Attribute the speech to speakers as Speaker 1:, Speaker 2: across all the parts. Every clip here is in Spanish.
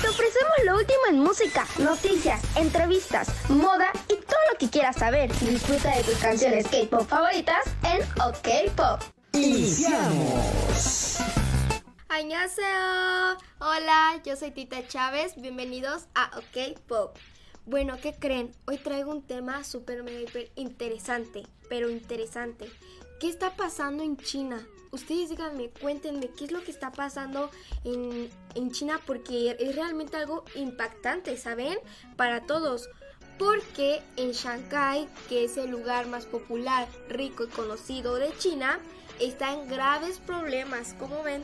Speaker 1: Te ofrecemos lo último en música, noticias, entrevistas, moda y todo lo que quieras saber. Disfruta de tus canciones K-pop favoritas en OK Pop.
Speaker 2: Iniciamos.
Speaker 3: Annyeonghaseyo. Hola, yo soy Tita Chávez. Bienvenidos a OK Pop. Bueno, ¿qué creen? Hoy traigo un tema súper mega interesante, pero interesante. ¿Qué está pasando en China? Ustedes díganme, cuéntenme qué es lo que está pasando en, en China porque es realmente algo impactante, ¿saben? Para todos. Porque en Shanghai, que es el lugar más popular, rico y conocido de China, está en graves problemas, como ven,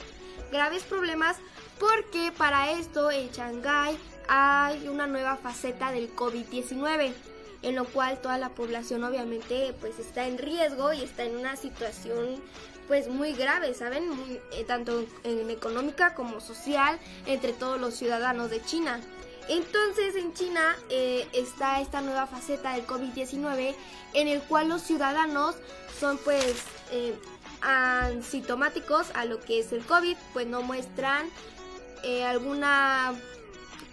Speaker 3: graves problemas porque para esto en Shanghai hay una nueva faceta del COVID-19 en lo cual toda la población obviamente pues está en riesgo y está en una situación pues muy grave, ¿saben? Eh, tanto en económica como social entre todos los ciudadanos de China. Entonces en China eh, está esta nueva faceta del COVID-19 en el cual los ciudadanos son pues eh, asintomáticos a lo que es el COVID, pues no muestran alguna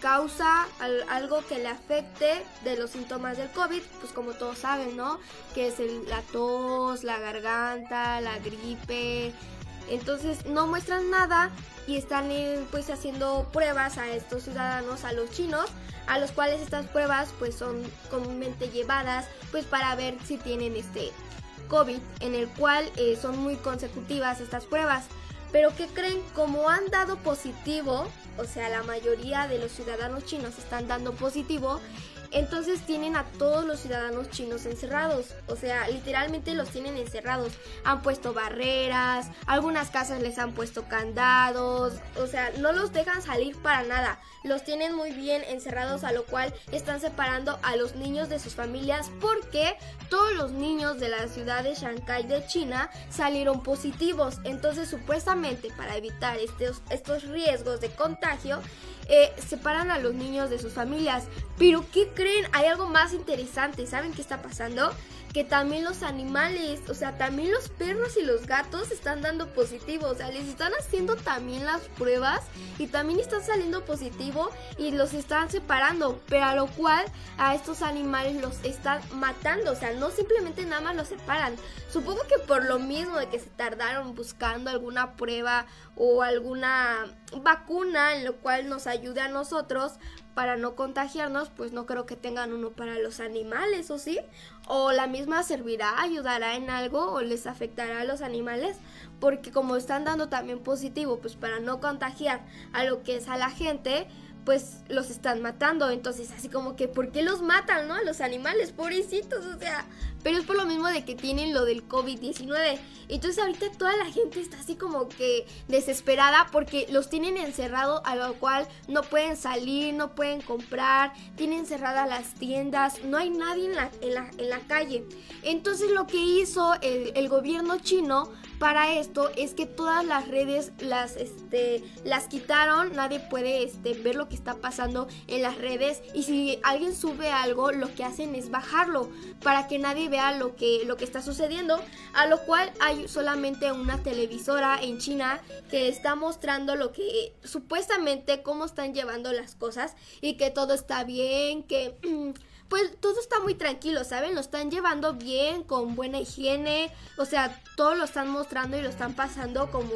Speaker 3: causa algo que le afecte de los síntomas del COVID, pues como todos saben, ¿no? Que es el, la tos, la garganta, la gripe. Entonces no muestran nada y están pues haciendo pruebas a estos ciudadanos, a los chinos, a los cuales estas pruebas pues son comúnmente llevadas pues para ver si tienen este COVID, en el cual eh, son muy consecutivas estas pruebas. Pero que creen, como han dado positivo, o sea, la mayoría de los ciudadanos chinos están dando positivo, entonces tienen a todos los ciudadanos chinos encerrados. O sea, literalmente los tienen encerrados. Han puesto barreras, algunas casas les han puesto candados. O sea, no los dejan salir para nada. Los tienen muy bien encerrados, a lo cual están separando a los niños de sus familias porque todos los niños de la ciudad de Shanghai de China salieron positivos. Entonces, supuestamente para evitar estos, estos riesgos de contagio, eh, separan a los niños de sus familias. Pero ¿qué creen? Hay algo más interesante. ¿Saben qué está pasando? Que también los animales, o sea, también los perros y los gatos están dando positivo. O sea, les están haciendo también las pruebas y también están saliendo positivo y los están separando. Pero a lo cual a estos animales los están matando. O sea, no simplemente nada más los separan. Supongo que por lo mismo de que se tardaron buscando alguna prueba o alguna vacuna en lo cual nos ayude a nosotros para no contagiarnos, pues no creo que tengan uno para los animales, ¿o sí? O la misma servirá, ayudará en algo o les afectará a los animales, porque como están dando también positivo, pues para no contagiar a lo que es a la gente, pues los están matando. Entonces, así como que, ¿por qué los matan, no? A los animales, pobrecitos, o sea. Pero es por lo mismo de que tienen lo del COVID-19. Entonces, ahorita toda la gente está así como que desesperada porque los tienen encerrado, a lo cual no pueden salir, no pueden comprar, tienen cerradas las tiendas, no hay nadie en la, en la, en la calle. Entonces, lo que hizo el, gobierno chino para esto es que todas las redes las, este, las quitaron, nadie puede este, ver lo que está pasando en las redes y si alguien sube algo lo que hacen es bajarlo para que nadie vea lo que, lo que está sucediendo, a lo cual hay solamente una televisora en China que está mostrando lo que supuestamente cómo están llevando las cosas y que todo está bien, que... pues todo está muy tranquilo, ¿saben? Lo están llevando bien, con buena higiene, o sea, todo lo están mostrando y lo están pasando como,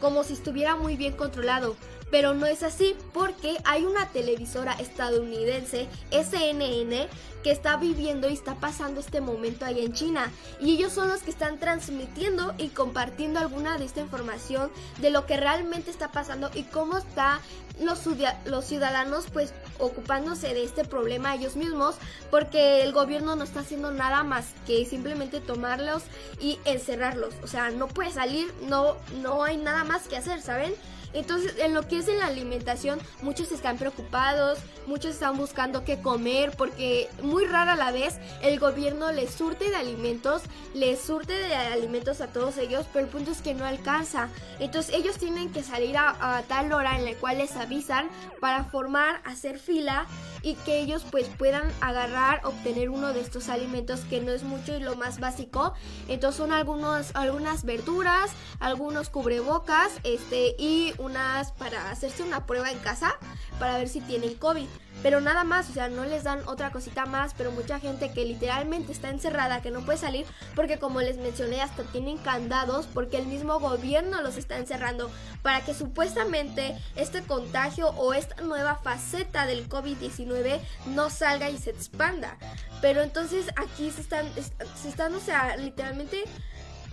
Speaker 3: como si estuviera muy bien controlado. Pero no es así porque hay una televisora estadounidense, CNN, que está viviendo y está pasando este momento ahí en China. Y ellos son los que están transmitiendo y compartiendo alguna de esta información de lo que realmente está pasando y cómo está los, los ciudadanos pues ocupándose de este problema ellos mismos porque el gobierno no está haciendo nada más que simplemente tomarlos y encerrarlos. O sea, no puede salir, no, no hay nada más que hacer, ¿saben? Entonces, en lo que es en la alimentación, muchos están preocupados, muchos están buscando qué comer, porque muy rara la vez el gobierno les surte de alimentos, les surte de alimentos a todos ellos, pero el punto es que no alcanza. Entonces, ellos tienen que salir a, tal hora en la cual les avisan para formar, hacer fila y que ellos pues puedan agarrar, obtener uno de estos alimentos que no es mucho y lo más básico. Entonces, son algunos, algunas verduras, algunos cubrebocas, este, y unas para hacerse una prueba en casa para ver si tienen COVID. Pero nada más, o sea, no les dan otra cosita más, pero mucha gente que literalmente está encerrada, que no puede salir, porque como les mencioné, hasta tienen candados, porque el mismo gobierno los está encerrando, para que supuestamente este contagio o esta nueva faceta del COVID-19 no salga y se expanda. Pero entonces aquí se están, se están, o sea, literalmente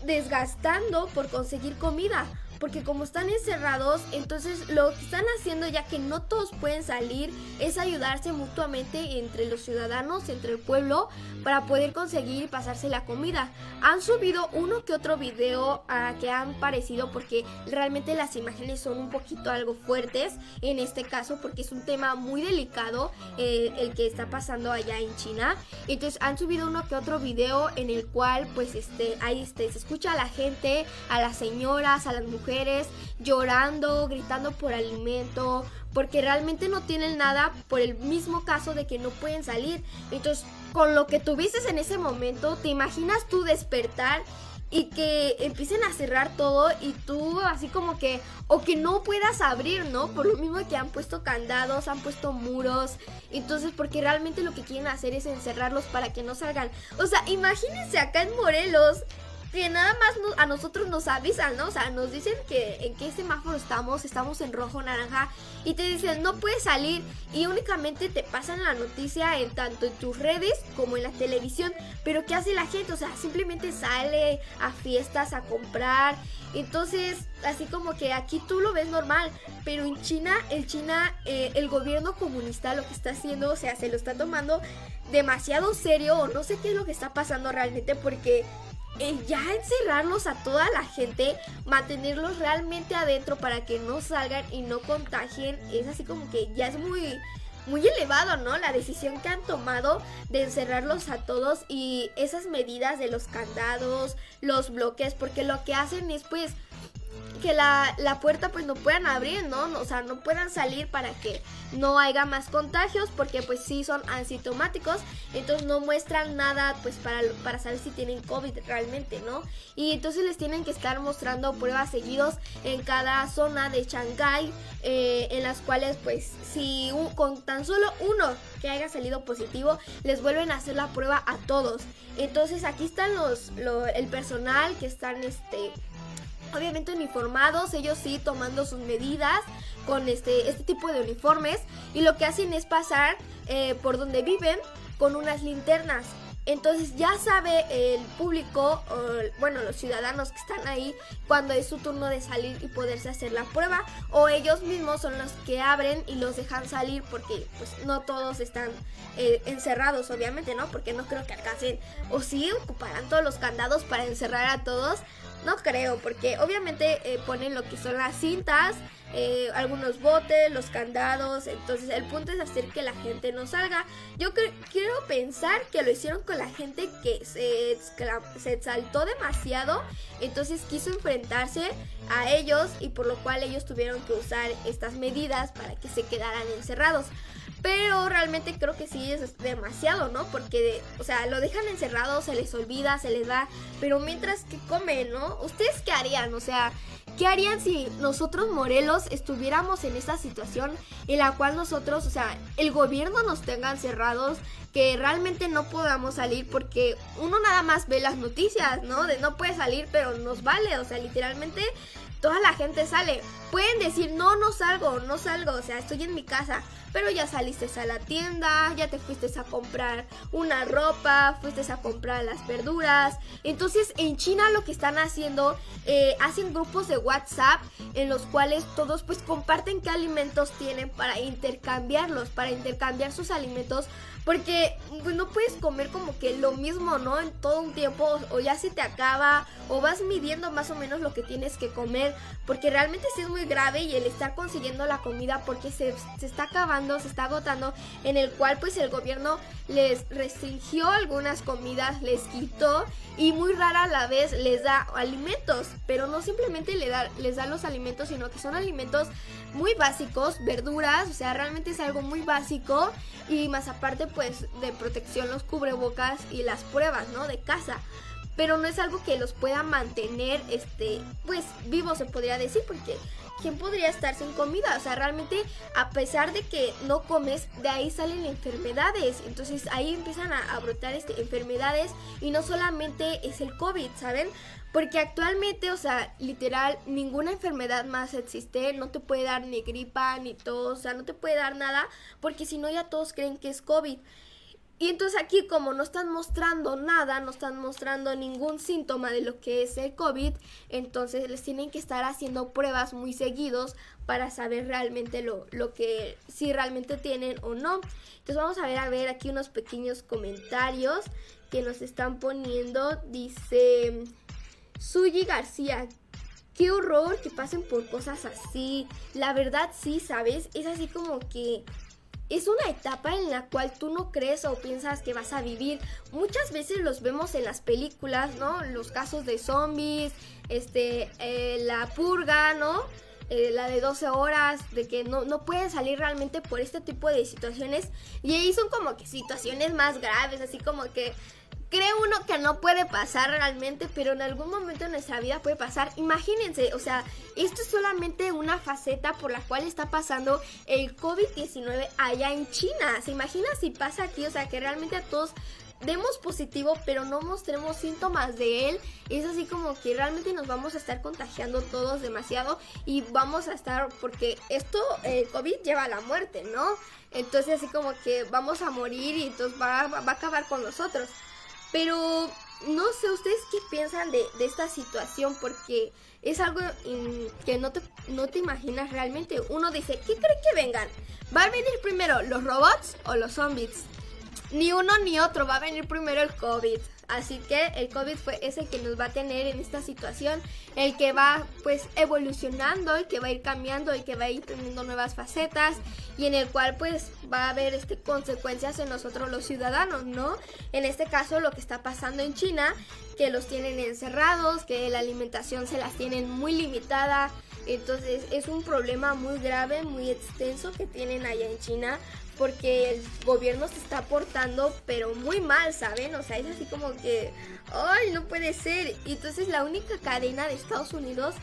Speaker 3: desgastando por conseguir comida porque como están encerrados, entonces lo que están haciendo ya que no todos pueden salir es ayudarse mutuamente entre los ciudadanos, entre el pueblo, para poder conseguir pasarse la comida. Han subido uno que otro video a que han parecido porque realmente las imágenes son un poquito algo fuertes en este caso porque es un tema muy delicado eh, el que está pasando allá en China. Entonces han subido uno que otro video en el cual pues este ahí este, se escucha a la gente, a las señoras, a las mujeres llorando, gritando por alimento, porque realmente no tienen nada por el mismo caso de que no pueden salir. Entonces, con lo que tuviste en ese momento, ¿te imaginas tú despertar y que empiecen a cerrar todo y tú así como que o que no puedas abrir, ¿no? Por lo mismo que han puesto candados, han puesto muros, entonces porque realmente lo que quieren hacer es encerrarlos para que no salgan. O sea, imagínense acá en Morelos que nada más a nosotros nos avisan, ¿no? O sea, nos dicen que en qué semáforo estamos, estamos en rojo, naranja, y te dicen no puedes salir y únicamente te pasan la noticia en tanto en tus redes como en la televisión. Pero ¿qué hace la gente? O sea, simplemente sale a fiestas a comprar. Entonces, así como que aquí tú lo ves normal, pero en China, el China, eh, el gobierno comunista lo que está haciendo, o sea, se lo está tomando demasiado serio o no sé qué es lo que está pasando realmente porque ya encerrarlos a toda la gente, mantenerlos realmente adentro para que no salgan y no contagien, es así como que ya es muy muy elevado, ¿no? La decisión que han tomado de encerrarlos a todos y esas medidas de los candados, los bloques, porque lo que hacen es pues que la, puerta pues no puedan abrir, ¿no? O sea, no puedan salir para que no haya más contagios porque pues sí son asintomáticos, entonces no muestran nada pues para, para saber si tienen COVID realmente, ¿no? Y entonces les tienen que estar mostrando pruebas seguidos en cada zona de Shanghai, eh, en las cuales pues si con tan solo uno que haya salido positivo, les vuelven a hacer la prueba a todos. Entonces aquí están los, el personal que están este obviamente uniformados, ellos sí tomando sus medidas con este, este tipo de uniformes y lo que hacen es pasar eh, por donde viven con unas linternas. Entonces ya sabe el público, bueno, los ciudadanos que están ahí, cuando es su turno de salir y poderse hacer la prueba, o ellos mismos son los que abren y los dejan salir porque pues no todos están eh, encerrados, obviamente, ¿no? Porque no creo que alcancen, o sí, ocuparán todos los candados para encerrar a todos, no creo, porque obviamente eh, ponen lo que son las cintas, eh, algunos botes, los candados. Entonces el punto es hacer que la gente no salga. Yo quiero pensar que lo hicieron con la gente que se, se exaltó demasiado. Entonces quiso enfrentarse a ellos y por lo cual ellos tuvieron que usar estas medidas para que se quedaran encerrados. Pero realmente creo que sí es demasiado, ¿no? Porque, o sea, lo dejan encerrado, se les olvida, se les da. Pero mientras que comen, ¿no? ¿Ustedes qué harían? O sea, ¿qué harían si nosotros, Morelos, estuviéramos en esta situación en la cual nosotros, o sea, el gobierno nos tenga encerrados, que realmente no podamos salir porque uno nada más ve las noticias, ¿no? De no puede salir, pero nos vale, o sea, literalmente toda la gente sale. Pueden decir, no, no salgo, no salgo, o sea, estoy en mi casa. Pero ya saliste a la tienda, ya te fuiste a comprar una ropa, fuiste a comprar las verduras. Entonces en China lo que están haciendo, eh, hacen grupos de WhatsApp en los cuales todos pues comparten qué alimentos tienen para intercambiarlos, para intercambiar sus alimentos porque pues, no puedes comer como que lo mismo, ¿no? En todo un tiempo, o ya se te acaba, o vas midiendo más o menos lo que tienes que comer, porque realmente sí es muy grave y el estar consiguiendo la comida porque se, se está acabando, se está agotando, en el cual pues el gobierno les restringió algunas comidas, les quitó y muy rara a la vez les da alimentos, pero no simplemente les da, les da los alimentos, sino que son alimentos muy básicos, verduras, o sea, realmente es algo muy básico y más aparte pues de protección los cubrebocas y las pruebas, ¿no? De casa. pero no es algo que los pueda mantener, este, pues vivos se podría decir, porque ¿quién podría estar sin comida? O sea, realmente a pesar de que no comes, de ahí salen enfermedades. Entonces ahí empiezan a, brotar este, enfermedades y no solamente es el COVID, ¿saben? Porque actualmente, o sea, literal, ninguna enfermedad más existe, no te puede dar ni gripa, ni tos, o sea, no te puede dar nada, porque si no ya todos creen que es COVID. Y entonces aquí como no están mostrando nada, no están mostrando ningún síntoma de lo que es el COVID, entonces les tienen que estar haciendo pruebas muy seguidos para saber realmente lo, lo que si realmente tienen o no. Entonces vamos a ver a ver aquí unos pequeños comentarios que nos están poniendo. Dice Suyi García, qué horror que pasen por cosas así. La verdad sí, ¿sabes? Es así como que es una etapa en la cual tú no crees o piensas que vas a vivir. Muchas veces los vemos en las películas, ¿no? Los casos de zombies, este, eh, la purga, ¿no? Eh, la de 12 horas, de que no, no pueden salir realmente por este tipo de situaciones. Y ahí son como que situaciones más graves, así como que cree uno que no puede pasar realmente, pero en algún momento en nuestra vida puede pasar. Imagínense, o sea, esto es solamente una faceta por la cual está pasando el COVID-19 allá en China. ¿Se imagina si pasa aquí? O sea, que realmente a todos demos positivo, pero no mostremos síntomas de él, es así como que realmente nos vamos a estar contagiando todos demasiado y vamos a estar, porque esto, el COVID lleva a la muerte, ¿no? Entonces así como que vamos a morir y entonces va, va a acabar con nosotros. Pero no sé, ¿ustedes qué piensan de, esta situación? Porque es algo que no te, no te imaginas realmente. Uno dice, ¿qué cree que vengan? ¿Va a venir primero los robots o los zombies? Ni uno ni otro, va a venir primero el COVID. Así que el COVID fue ese que nos va a tener en esta situación, el que va pues evolucionando, el que va a ir cambiando, el que va a ir teniendo nuevas facetas y en el cual pues va a haber este, consecuencias en nosotros los ciudadanos, ¿no? En este caso lo que está pasando en China, que los tienen encerrados, que la alimentación se las tienen muy limitada, entonces es un problema muy grave, muy extenso que tienen allá en China porque el gobierno se está portando pero muy mal, ¿saben? O sea, es así como que, ay, no puede ser. Y entonces la única cadena de Estados Unidos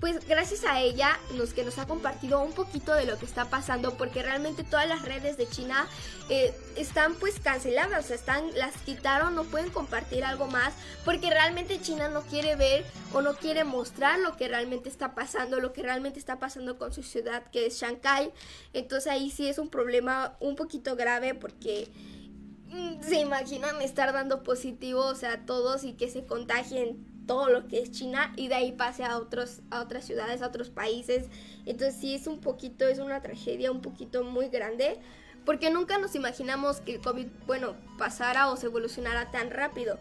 Speaker 3: pues gracias a ella nos que nos ha compartido un poquito de lo que está pasando porque realmente todas las redes de China eh, están pues canceladas, o sea, están las quitaron, no pueden compartir algo más porque realmente China no quiere ver o no quiere mostrar lo que realmente está pasando, lo que realmente está pasando con su ciudad que es Shanghai. Entonces ahí sí es un problema un poquito grave porque mm, se imaginan estar dando positivo, o sea, todos y que se contagien todo lo que es China y de ahí pase a otros a otras ciudades, a otros países. Entonces sí es un poquito es una tragedia un poquito muy grande porque nunca nos imaginamos que el COVID, bueno, pasara o se evolucionara tan rápido.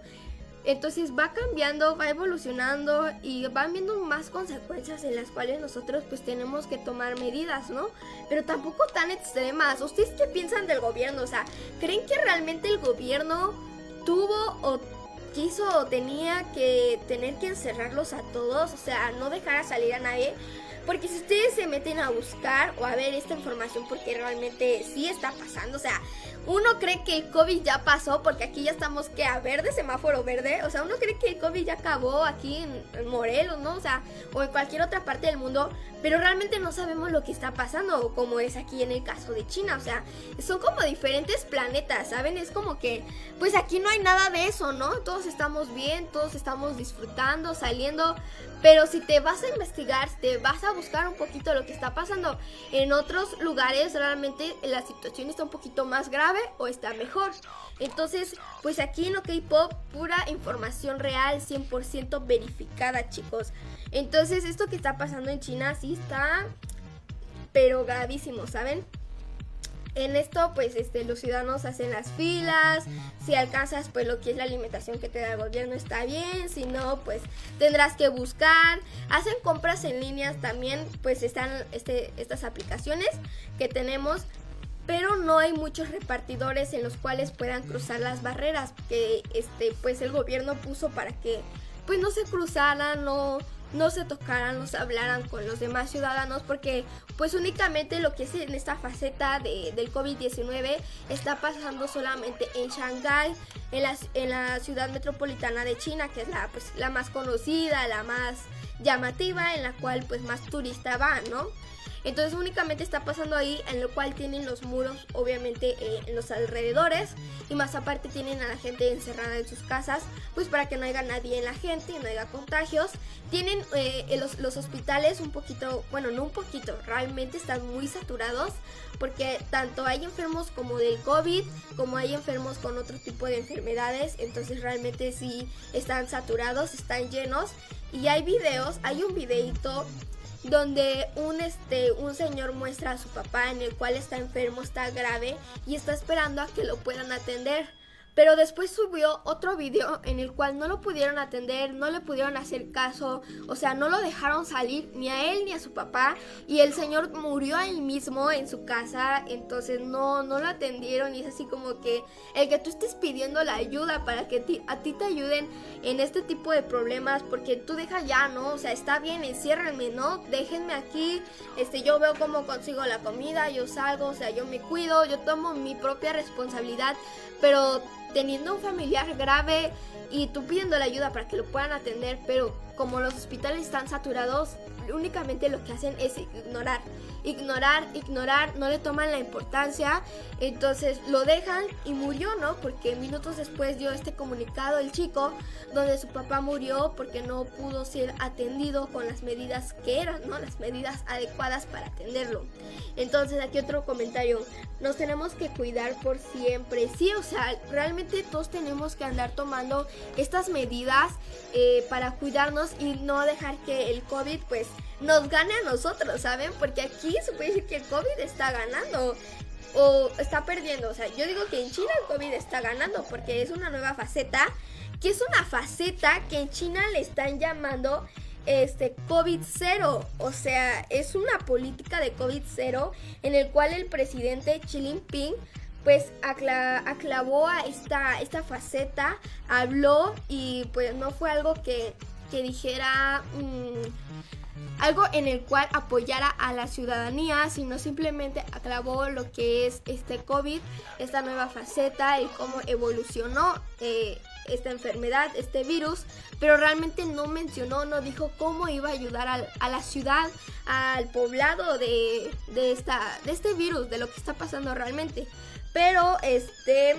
Speaker 3: Entonces va cambiando, va evolucionando y van viendo más consecuencias en las cuales nosotros pues tenemos que tomar medidas, ¿no? Pero tampoco tan extremas. ¿Ustedes qué piensan del gobierno? O sea, ¿creen que realmente el gobierno tuvo o quiso tenía que tener que encerrarlos a todos, o sea, no dejar a salir a nadie. Porque si ustedes se meten a buscar o a ver esta información, porque realmente sí está pasando, o sea, uno cree que el COVID ya pasó, porque aquí ya estamos que a verde, semáforo verde, o sea, uno cree que el COVID ya acabó aquí en, Morelos, ¿no? O sea, o en cualquier otra parte del mundo, pero realmente no sabemos lo que está pasando, como es aquí en el caso de China, o sea, son como diferentes planetas, ¿saben? Es como que, pues aquí no hay nada de eso, ¿no? Todos estamos bien, todos estamos disfrutando, saliendo, pero si te vas a investigar, si te vas a buscar un poquito lo que está pasando en otros lugares, realmente la situación está un poquito más grave o está mejor. Entonces, pues aquí en OK Pop, pura información real, 100% verificada, chicos. Entonces, esto que está pasando en China sí está, pero gravísimo, ¿saben? en esto pues este los ciudadanos hacen las filas si alcanzas pues lo que es la alimentación que te da el gobierno está bien si no pues tendrás que buscar hacen compras en líneas también pues están este, estas aplicaciones que tenemos pero no hay muchos repartidores en los cuales puedan cruzar las barreras que este pues el gobierno puso para que pues no se cruzaran no no se tocaran, no se hablaran con los demás ciudadanos porque pues únicamente lo que es en esta faceta de, del COVID-19 está pasando solamente en Shanghái, en la, en la ciudad metropolitana de China, que es la, pues, la más conocida, la más llamativa, en la cual pues más turistas van, ¿no? Entonces únicamente está pasando ahí, en lo cual tienen los muros obviamente eh, en los alrededores y más aparte tienen a la gente encerrada en sus casas, pues para que no haya nadie en la gente no haya contagios. Tienen eh, los, los hospitales un poquito, bueno, no un poquito, realmente están muy saturados porque tanto hay enfermos como del COVID, como hay enfermos con otro tipo de enfermedades, entonces realmente sí están saturados, están llenos. Y hay videos, hay un videito donde un este un señor muestra a su papá en el cual está enfermo, está grave y está esperando a que lo puedan atender. Pero después subió otro video en el cual no lo pudieron atender, no le pudieron hacer caso, o sea, no lo dejaron salir ni a él ni a su papá y el señor murió ahí mismo en su casa, entonces no no lo atendieron y es así como que el que tú estés pidiendo la ayuda para que a ti te ayuden en este tipo de problemas porque tú deja ya, ¿no? O sea, está bien, enciérrenme, ¿no? Déjenme aquí, este yo veo cómo consigo la comida, yo salgo, o sea, yo me cuido, yo tomo mi propia responsabilidad, pero teniendo un familiar grave y tú pidiendo la ayuda para que lo puedan atender, pero como los hospitales están saturados, únicamente lo que hacen es ignorar, ignorar, ignorar, no le toman la importancia, entonces lo dejan y murió, ¿no? Porque minutos después dio este comunicado el chico donde su papá murió porque no pudo ser atendido con las medidas que eran, ¿no? Las medidas adecuadas para atenderlo. Entonces aquí otro comentario, nos tenemos que cuidar por siempre, sí, o sea, realmente todos tenemos que andar tomando estas medidas eh, para cuidarnos y no dejar que el COVID pues nos gane a nosotros, ¿saben? Porque aquí se puede decir que el COVID está ganando o está perdiendo. O sea, yo digo que en China el COVID está ganando porque es una nueva faceta, que es una faceta que en China le están llamando este COVID cero, o sea, es una política de COVID cero en el cual el presidente Xi Jinping pues aclavó a esta, esta faceta, habló y pues no fue algo que, que dijera mm, algo en el cual apoyara a la ciudadanía, sino simplemente aclavó lo que es este COVID, esta nueva faceta, y cómo evolucionó eh, esta enfermedad, este virus, pero realmente no mencionó, no dijo cómo iba a ayudar a la ciudad, al poblado de, de, esta, de este virus, de lo que está pasando realmente. Pero este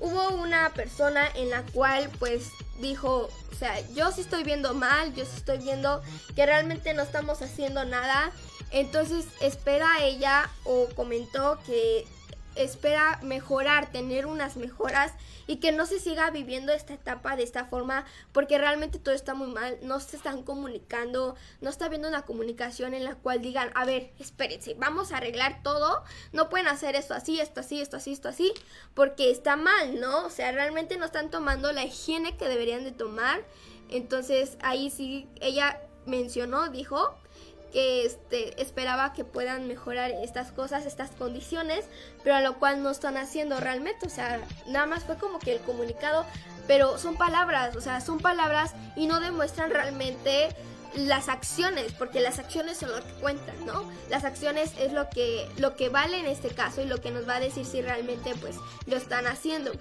Speaker 3: hubo una persona en la cual pues dijo, o sea, yo sí estoy viendo mal, yo sí estoy viendo que realmente no estamos haciendo nada. Entonces espera ella o comentó que espera mejorar, tener unas mejoras y que no se siga viviendo esta etapa de esta forma porque realmente todo está muy mal, no se están comunicando, no está habiendo una comunicación en la cual digan, a ver, espérense, vamos a arreglar todo, no pueden hacer esto así, esto así, esto así, esto así, porque está mal, ¿no? O sea, realmente no están tomando la higiene que deberían de tomar, entonces ahí sí, ella mencionó, dijo, que este, esperaba que puedan mejorar estas cosas, estas condiciones, pero a lo cual no están haciendo realmente, o sea, nada más fue como que el comunicado, pero son palabras, o sea, son palabras y no demuestran realmente las acciones, porque las acciones son lo que cuentan, ¿no? Las acciones es lo que lo que vale en este caso y lo que nos va a decir si realmente pues lo están haciendo.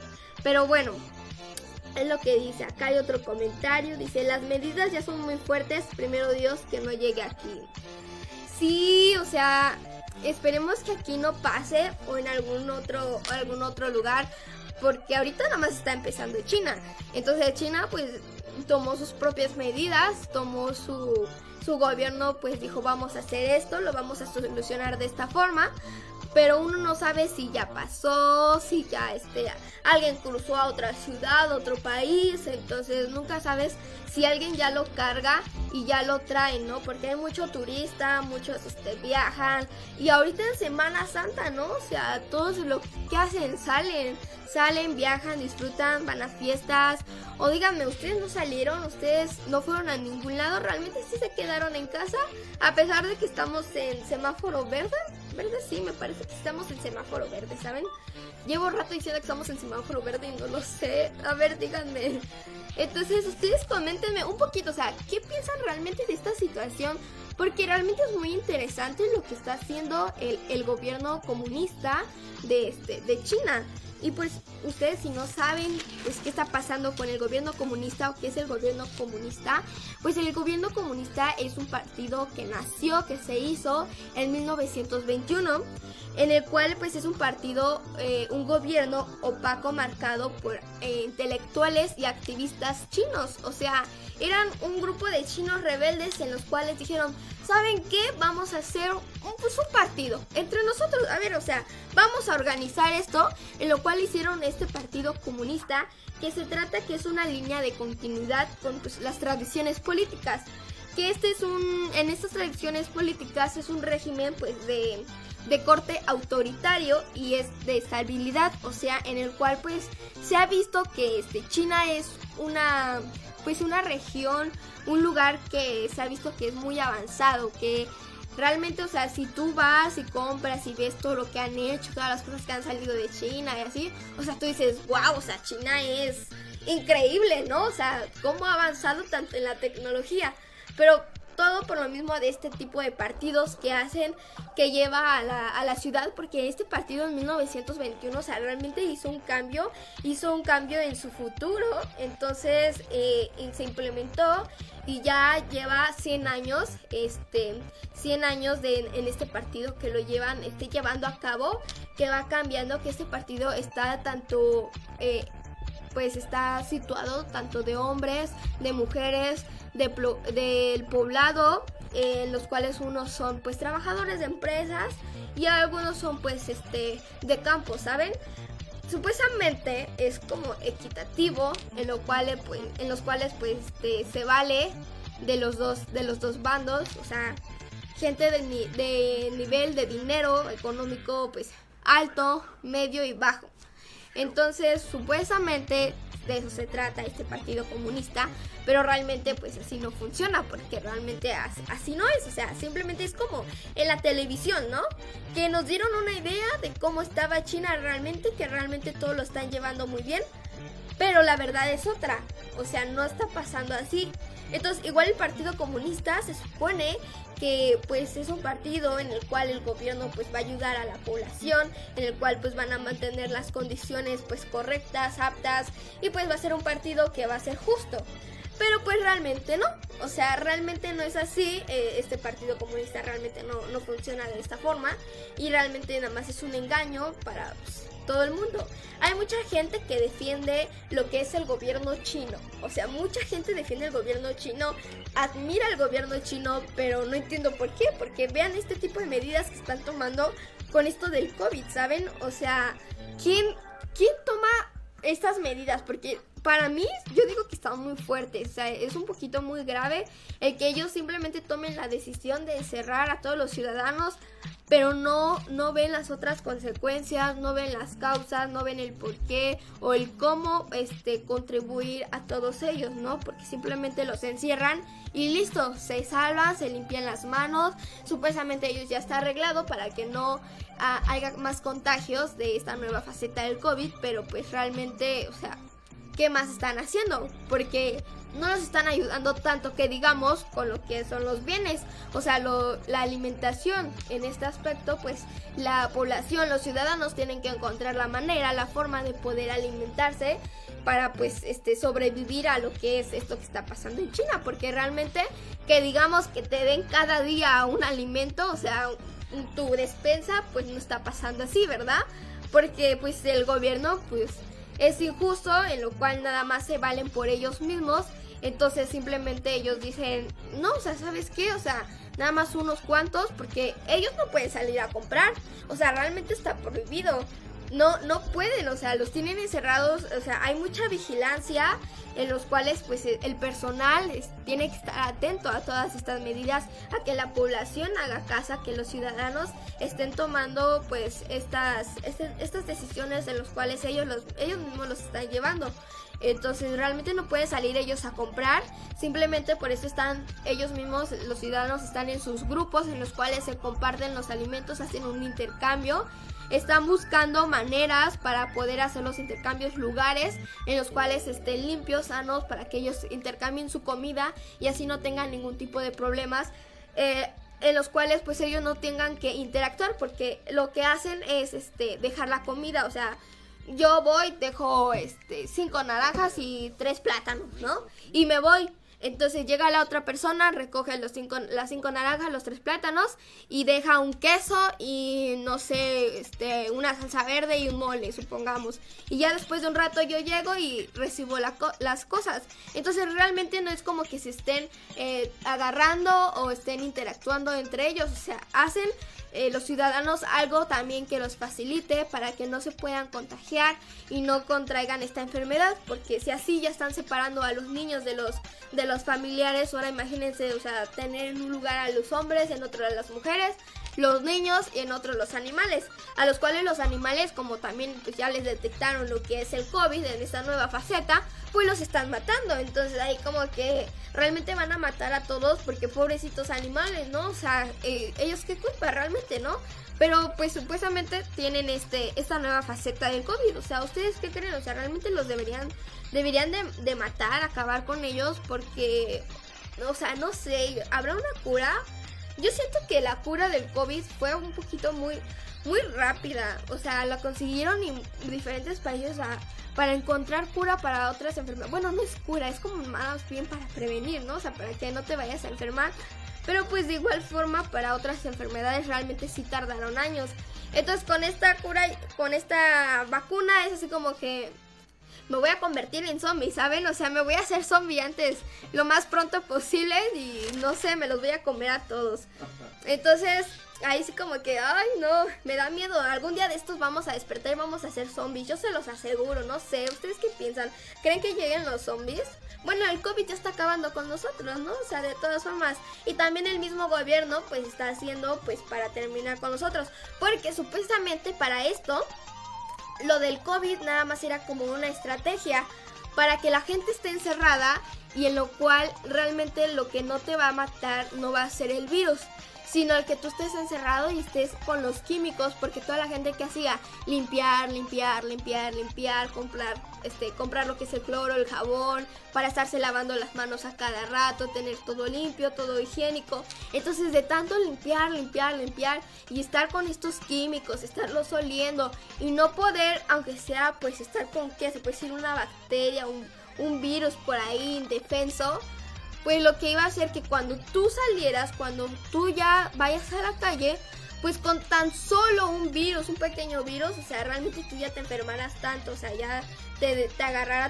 Speaker 3: Pero bueno, es lo que dice. Acá hay otro comentario. Dice, las medidas ya son muy fuertes. Primero Dios que no llegue aquí. Sí, o sea, esperemos que aquí no pase o en algún otro, algún otro lugar. Porque ahorita nada más está empezando China. Entonces China pues tomó sus propias medidas, tomó su, su gobierno pues dijo vamos a hacer esto, lo vamos a solucionar de esta forma pero uno no sabe si ya pasó, si ya este, alguien cruzó a otra ciudad, otro país, entonces nunca sabes si alguien ya lo carga y ya lo trae, ¿no? Porque hay mucho turista, muchos este, viajan y ahorita en Semana Santa, ¿no? O sea, todos lo que hacen, salen, salen, viajan, disfrutan, van a fiestas o díganme, ¿ustedes no salieron? ¿Ustedes no fueron a ningún lado? ¿Realmente sí se quedaron en casa? A pesar de que estamos en semáforo verde. Verde sí, me parece que estamos en semáforo verde, ¿saben? Llevo rato diciendo que estamos en semáforo verde y no lo sé. A ver, díganme. Entonces, ustedes coméntenme un poquito, o sea, ¿qué piensan realmente de esta situación? Porque realmente es muy interesante lo que está haciendo el, el gobierno comunista de, este, de China. Y pues ustedes si no saben pues qué está pasando con el gobierno comunista o qué es el gobierno comunista, pues el gobierno comunista es un partido que nació, que se hizo en 1921, en el cual pues es un partido, eh, un gobierno opaco marcado por eh, intelectuales y activistas chinos. O sea, eran un grupo de chinos rebeldes en los cuales dijeron, ¿saben qué? Vamos a hacer un, pues, un partido entre nosotros. A ver, o sea, vamos a organizar esto, en lo cual hicieron este partido comunista, que se trata que es una línea de continuidad con pues, las tradiciones políticas. Que este es un, en estas tradiciones políticas es un régimen pues de de corte autoritario y es de estabilidad, o sea, en el cual pues se ha visto que este China es una pues una región, un lugar que se ha visto que es muy avanzado, que realmente, o sea, si tú vas y compras y ves todo lo que han hecho, todas las cosas que han salido de China y así, o sea, tú dices, wow, o sea, China es increíble, ¿no? O sea, cómo ha avanzado tanto en la tecnología. Pero todo por lo mismo de este tipo de partidos que hacen que lleva a la, a la ciudad porque este partido en 1921 o sea realmente hizo un cambio hizo un cambio en su futuro. Entonces eh, se implementó y ya lleva 100 años este 100 años de, en este partido que lo llevan este, llevando a cabo que va cambiando que este partido está tanto eh, pues está situado tanto de hombres, de mujeres, de, del poblado, en los cuales unos son pues trabajadores de empresas y algunos son pues este de campo, ¿saben? Supuestamente es como equitativo, en lo cual pues en los cuales pues este, se vale de los dos de los dos bandos, o sea, gente de, de nivel de dinero económico pues alto, medio y bajo. Entonces, supuestamente de eso se trata este partido comunista, pero realmente pues así no funciona, porque realmente así, no es, o sea, simplemente es como en la televisión, ¿no? Que nos dieron una idea de cómo estaba China realmente, que realmente todo lo están llevando muy bien, pero la verdad es otra, o sea, no está pasando así. Entonces, igual el Partido Comunista se supone que pues es un partido en el cual el gobierno pues va a ayudar a la población, en el cual pues van a mantener las condiciones pues correctas, aptas y pues va a ser un partido que va a ser justo. Pero pues realmente no, o sea, realmente no es así, eh, este partido comunista realmente no, no funciona de esta forma y realmente nada más es un engaño para pues, todo el mundo. Hay mucha gente que defiende lo que es el gobierno chino. O sea, mucha gente defiende el gobierno chino, admira el gobierno chino, pero no entiendo por qué. Porque vean este tipo de medidas que están tomando con esto del COVID, ¿saben? O sea, ¿quién, quién toma estas medidas? Porque para mí, yo digo que están muy fuertes. O sea, es un poquito muy grave el que ellos simplemente tomen la decisión de cerrar a todos los ciudadanos pero no, no ven las otras consecuencias, no ven las causas, no ven el por qué o el cómo este, contribuir a todos ellos, ¿no? Porque simplemente los encierran y listo, se salvan, se limpian las manos, supuestamente ellos ya está arreglado para que no ah, haya más contagios de esta nueva faceta del COVID, pero pues realmente, o sea, ¿qué más están haciendo? Porque no nos están ayudando tanto que digamos con lo que son los bienes, o sea, la alimentación en este aspecto, pues la población, los ciudadanos tienen que encontrar la manera, la forma de poder alimentarse para pues este sobrevivir a lo que es esto que está pasando en China, porque realmente que digamos que te den cada día un alimento, o sea, tu despensa, pues no está pasando así, ¿verdad? Porque pues el gobierno pues es injusto, en lo cual nada más se valen por ellos mismos. Entonces simplemente ellos dicen, no, o sea, ¿sabes qué? O sea, nada más unos cuantos porque ellos no pueden salir a comprar. O sea, realmente está prohibido. No, no pueden, o sea, los tienen encerrados, o sea, hay mucha vigilancia en los cuales pues e, el personal tiene que estar atento a todas estas medidas, a que la población haga casa, que los ciudadanos estén tomando pues estas, este, estas decisiones en los cuales ellos, los, ellos mismos los están llevando. Entonces realmente no pueden salir ellos a comprar, simplemente por eso están ellos mismos, los ciudadanos están en sus grupos en los cuales se comparten los alimentos, hacen un intercambio están buscando maneras para poder hacer los intercambios, lugares en los cuales estén limpios, sanos, para que ellos intercambien su comida y así no tengan ningún tipo de problemas. Eh, en los cuales pues ellos no tengan que interactuar porque lo que hacen es este dejar la comida, o sea, yo voy, dejo este cinco naranjas y tres plátanos, ¿no? Y me voy. Entonces llega la otra persona, recoge los cinco, las cinco naranjas, los tres plátanos y deja un queso y no sé, este, una salsa verde y un mole, supongamos. Y ya después de un rato yo llego y recibo las cosas. Entonces realmente no es como que se estén eh, agarrando o estén interactuando entre ellos. O sea, hacen eh, los ciudadanos algo también que los facilite para que no se puedan contagiar y no contraigan esta enfermedad porque si así ya están separando a los niños de los de los familiares ahora imagínense o sea tener en un lugar a los hombres en otro a las mujeres los niños y en otro los animales, a los cuales los animales, como también pues, ya les detectaron lo que es el COVID en esta nueva faceta, pues los están matando. Entonces ahí como que realmente van a matar a todos porque pobrecitos animales, ¿no? O sea, eh, ellos qué culpa realmente, ¿no? Pero pues supuestamente tienen este esta nueva faceta del COVID. O sea, ¿ustedes qué creen? O sea, realmente los deberían deberían de, de matar, acabar con ellos porque, o sea, no sé, ¿habrá una cura? Yo siento que la cura del COVID fue un poquito muy, muy rápida. O sea, la consiguieron en diferentes países para encontrar cura para otras enfermedades. Bueno, no es cura, es como más bien para prevenir, ¿no? O sea, para que no te vayas a enfermar. Pero pues de igual forma para otras enfermedades realmente sí tardaron años. Entonces con esta cura, con esta vacuna es así como que me voy a convertir en zombie, ¿saben? O sea, me voy a hacer zombie antes lo más pronto posible y no sé, me los voy a comer a todos. Entonces, ahí sí como que, ay no, me da miedo. Algún día de estos vamos a despertar y vamos a ser zombies. Yo se los aseguro, no sé. ¿Ustedes qué piensan? ¿Creen que lleguen los zombies? Bueno, el COVID ya está acabando con nosotros, ¿no? O sea, de todas formas. Y también el mismo gobierno pues está haciendo pues para terminar con nosotros. Porque supuestamente para esto lo del COVID nada más era como una estrategia para que la gente esté encerrada y en lo cual realmente lo que no te va a matar no va a ser el virus, sino el que tú estés encerrado y estés con los químicos, porque toda la gente que hacía limpiar, limpiar, limpiar, limpiar, comprar, este, comprar lo que es el cloro, el jabón, para estarse lavando las manos a cada rato, tener todo limpio, todo higiénico. Entonces de tanto limpiar, limpiar, limpiar y estar con estos químicos, estarlos oliendo y no poder, aunque sea pues estar con, ¿qué se puede decir? Una bacteria, un, un virus por ahí indefenso pues lo que iba a hacer que cuando tú salieras, cuando tú ya vayas a la calle, pues con tan solo un virus, un pequeño virus, o sea, realmente tú ya te enfermaras tanto, o sea, ya te, te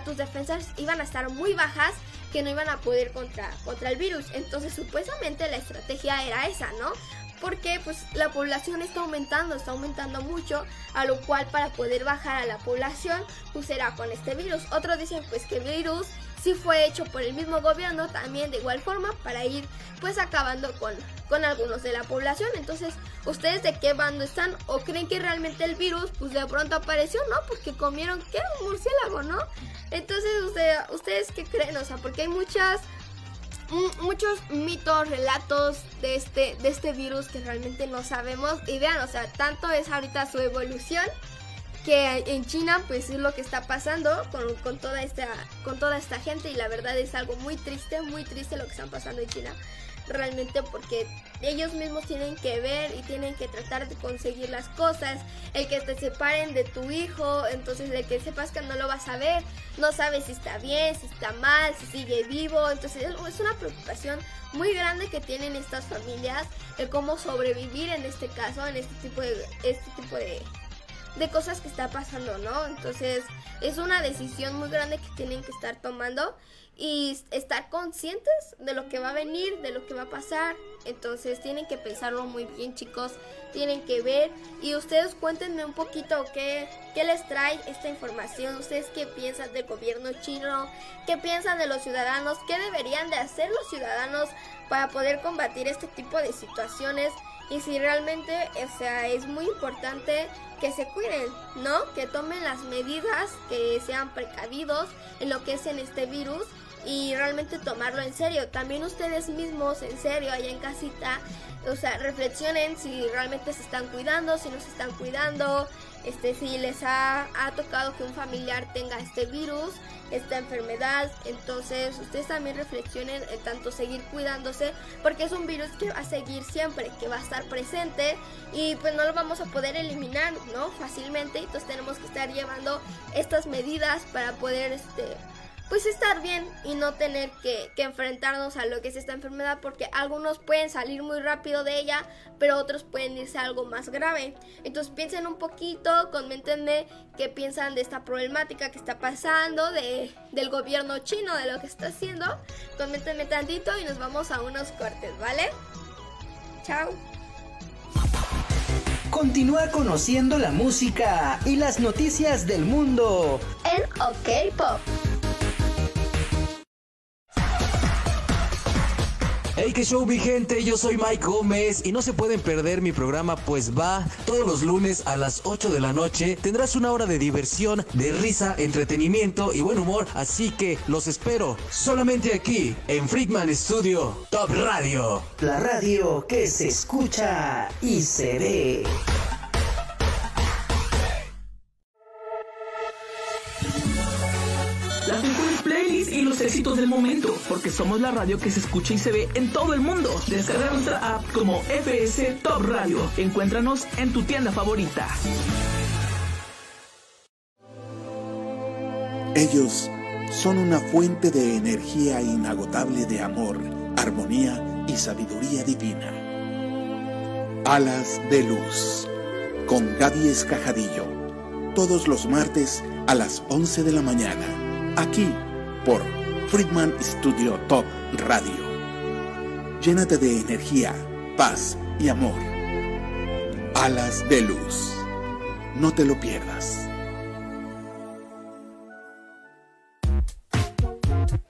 Speaker 3: tus defensas, iban a estar muy bajas que no iban a poder contra, contra el virus. Entonces, supuestamente la estrategia era esa, ¿no? Porque pues la población está aumentando, está aumentando mucho, a lo cual para poder bajar a la población, pues será con este virus. Otros dicen pues que virus sí fue hecho por el mismo gobierno también de igual forma para ir pues acabando con, con algunos de la población. Entonces, ¿ustedes de qué bando están? ¿O creen que realmente el virus pues de pronto apareció? ¿No? Porque comieron, ¿qué? Un murciélago, ¿no? Entonces, ¿ustedes qué creen? O sea, porque hay muchas muchos mitos, relatos de este, de este virus que realmente no sabemos. Y vean, o sea, tanto es ahorita su evolución que en China pues es lo que está pasando con, con, toda esta, con toda esta gente y la verdad es algo muy triste, muy triste lo que está pasando en China realmente porque ellos mismos tienen que ver y tienen que tratar de conseguir las cosas, el que te separen de tu hijo, entonces de que sepas que no lo vas a ver, no sabes si está bien, si está mal, si sigue vivo, entonces es una preocupación muy grande que tienen estas familias de cómo sobrevivir en este caso, en este tipo de, este tipo de, de cosas que está pasando, ¿no? Entonces es una decisión muy grande que tienen que estar tomando y estar conscientes de lo que va a venir, de lo que va a pasar. Entonces tienen que pensarlo muy bien chicos, tienen que ver. Y ustedes cuéntenme un poquito qué, qué les trae esta información, ustedes qué piensan del gobierno chino, qué piensan de los ciudadanos, qué deberían de hacer los ciudadanos para poder combatir este tipo de situaciones y si realmente, o sea, es muy importante que se cuiden, ¿no? Que tomen las medidas, que sean precavidos en lo que es en este virus y realmente tomarlo en serio. También ustedes mismos, en serio, allá en casita, o sea, reflexionen si realmente se están cuidando, si no se están cuidando, este, si les ha, ha tocado que un familiar tenga este virus, esta enfermedad. Entonces, ustedes también reflexionen en tanto seguir cuidándose, porque es un virus que va a seguir siempre, que va a estar presente y pues no lo vamos a poder eliminar, ¿no? Fácilmente. Entonces, tenemos que estar llevando estas medidas para poder, este, pues estar bien y no tener que, enfrentarnos a lo que es esta enfermedad porque algunos pueden salir muy rápido de ella pero otros pueden irse a algo más grave. Entonces piensen un poquito coméntenme qué piensan de esta problemática que está pasando de, del gobierno chino de lo que está haciendo. Coméntenme tantito y nos vamos a unos cortes vale chao.
Speaker 2: Continúa conociendo la música y las noticias del mundo.
Speaker 1: En OK Pop.
Speaker 4: Hey, que show, mi gente. Yo soy Mike Gómez y no se pueden perder mi programa, pues va todos los lunes a las 8 de la noche. Tendrás una hora de diversión, de risa, entretenimiento y buen humor. Así que los espero solamente aquí en Freakman Studio Top Radio.
Speaker 2: La radio que se escucha y se ve.
Speaker 5: Éxitos del momento, porque somos la radio que se escucha y se ve en todo el mundo. Descarga nuestra app como FS Top Radio. Encuéntranos en tu tienda favorita.
Speaker 6: Ellos son una fuente de energía inagotable de amor, armonía y sabiduría divina. Alas de Luz, con Gaby Escajadillo, todos los martes a las 11 de la mañana, aquí por Friedman Studio Top Radio. Llénate de energía, paz y amor. Alas de luz. No te lo pierdas.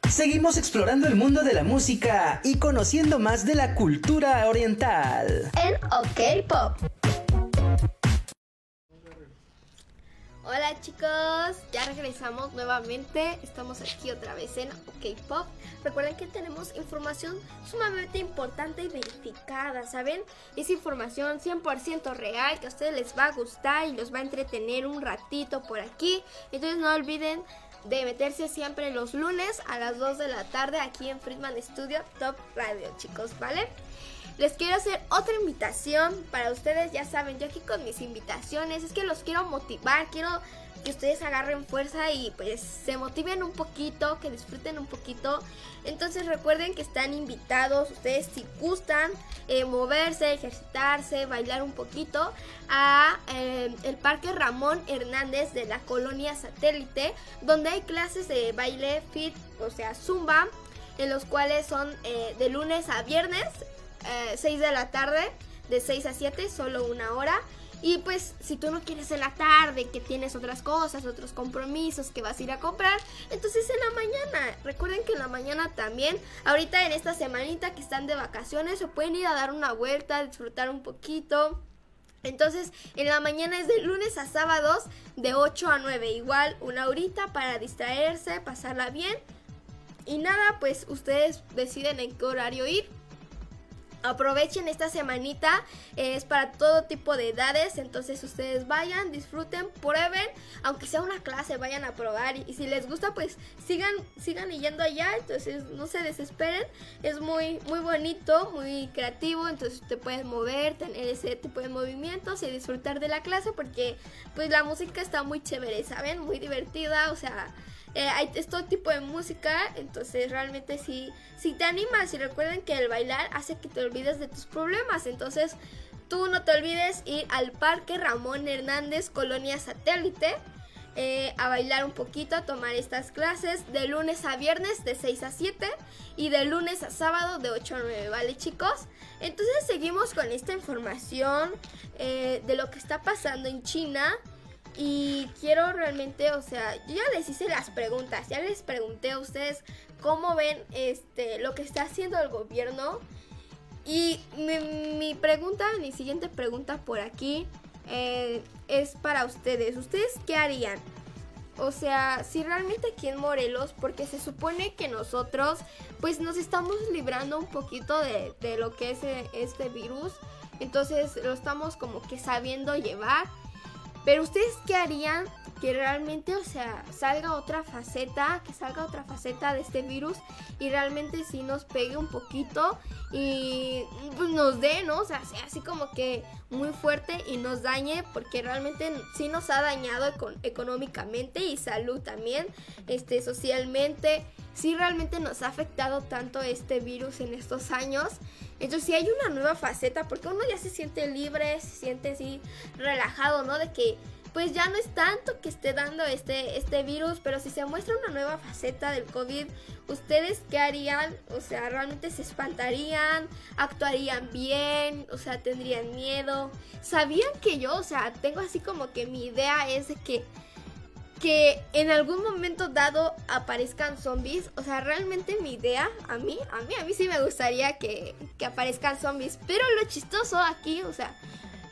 Speaker 2: Seguimos explorando el mundo de la música y conociendo más de la cultura oriental.
Speaker 1: En OK Pop.
Speaker 3: Hola chicos, ya regresamos nuevamente, estamos aquí otra vez en OK Pop. Recuerden que tenemos información sumamente importante y verificada, ¿saben? Es información 100% real que a ustedes les va a gustar y los va a entretener un ratito por aquí. Entonces no olviden de meterse siempre los lunes a las 2 de la tarde aquí en Friedman Studio Top Radio, chicos, ¿vale? Les quiero hacer otra invitación para ustedes, ya saben, yo aquí con mis invitaciones es que los quiero motivar, quiero que ustedes agarren fuerza y pues se motiven un poquito, que disfruten un poquito. Entonces recuerden que están invitados, ustedes si gustan eh, moverse, ejercitarse, bailar un poquito, a eh, el Parque Ramón Hernández de la colonia satélite, donde hay clases de baile fit, o sea, zumba, en los cuales son eh, de lunes a viernes 6 eh, de la tarde, de 6 a 7, solo una hora. Y pues si tú no quieres en la tarde, que tienes otras cosas, otros compromisos que vas a ir a comprar, entonces en la mañana. Recuerden que en la mañana también, ahorita en esta semanita que están de vacaciones, se pueden ir a dar una vuelta, disfrutar un poquito. Entonces, en la mañana es de lunes a sábados, de 8 a 9, igual una horita para distraerse, pasarla bien. Y nada, pues ustedes deciden en qué horario ir. Aprovechen esta semanita, es para todo tipo de edades, entonces ustedes vayan, disfruten, prueben, aunque sea una clase, vayan a probar y, si les gusta pues sigan sigan yendo allá, entonces no se desesperen, es muy muy bonito, muy creativo, entonces te puedes mover, tener ese tipo de movimientos y disfrutar de la clase porque pues la música está muy chévere, ¿saben? Muy divertida, o sea, eh, hay todo tipo de música, entonces realmente si, si te animas y recuerden que el bailar hace que te olvides de tus problemas, entonces tú no te olvides ir al Parque Ramón Hernández, Colonia Satélite. eh, a bailar un poquito, a tomar estas clases de lunes a viernes de 6 a 7 y de lunes a sábado de 8 a 9, ¿vale chicos? Entonces seguimos con esta información eh, de lo que está pasando en China. Y quiero realmente, o sea, yo ya les hice las preguntas, ya les pregunté a ustedes cómo ven este lo que está haciendo el gobierno. Y mi, pregunta, mi siguiente pregunta por aquí eh, es para ustedes. ¿Ustedes qué harían? O sea, si realmente aquí en Morelos, porque se supone que nosotros pues nos estamos librando un poquito de, de lo que es eh, este virus, entonces lo estamos como que sabiendo llevar. Pero ustedes qué harían que realmente, o sea, salga otra faceta, que salga otra faceta de este virus y realmente sí nos pegue un poquito y pues nos dé, ¿no? O sea, sea así como que muy fuerte y nos dañe porque realmente sí nos ha dañado económicamente y salud también, este, socialmente, sí realmente nos ha afectado tanto este virus en estos años. Entonces sí hay una nueva faceta porque uno ya se siente libre, se siente así relajado, ¿no? De que pues ya no es tanto que esté dando este, este virus, pero si se muestra una nueva faceta del COVID, ¿ustedes qué harían? O sea, ¿realmente se espantarían? ¿Actuarían bien? O sea, ¿tendrían miedo? ¿Sabían que yo, o sea, tengo así como que mi idea es de que que en algún momento dado aparezcan zombies. O sea, realmente mi idea, a mí, a mí, a mí sí me gustaría que, que aparezcan zombies. Pero lo chistoso aquí, o sea,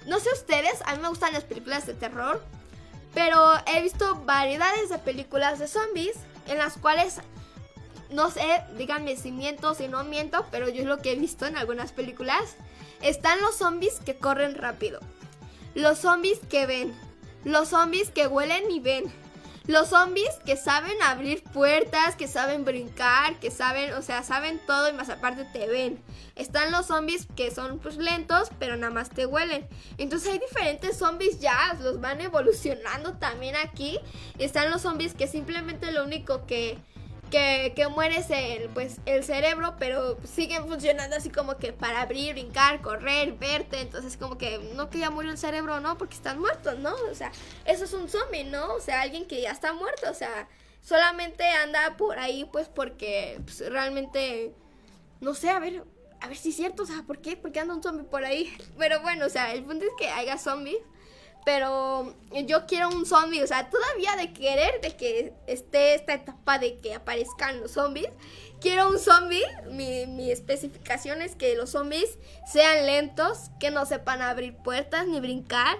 Speaker 3: no sé ustedes, a mí me gustan las películas de terror, pero he visto variedades de películas de zombies en las cuales, no sé, díganme si miento, si no miento, pero yo es lo que he visto en algunas películas. Están los zombies que corren rápido, los zombies que ven, los zombies que huelen y ven, los zombies que saben abrir puertas, que saben brincar, que saben, o sea, saben todo y más aparte te ven. Están los zombies que son pues lentos, pero nada más te huelen. Entonces hay diferentes zombies ya, los van evolucionando también aquí. Están los zombies que simplemente lo único que que, que mueres el, pues, el cerebro, pero siguen funcionando así como que para abrir, brincar, correr, verte. Entonces, como que no que ya murió el cerebro, ¿no? Porque están muertos, ¿no? O sea, eso es un zombie, ¿no? O sea, alguien que ya está muerto, o sea, solamente anda por ahí, pues porque pues, realmente, no sé, a ver, a ver si es cierto, o sea, ¿por qué? ¿Por qué anda un zombie por ahí? Pero bueno, o sea, el punto es que haya zombies pero yo quiero un zombie, o sea, todavía de querer de que esté esta etapa de que aparezcan los zombies, quiero un zombie, mi, mi especificación es que los zombies sean lentos, que no sepan abrir puertas ni brincar,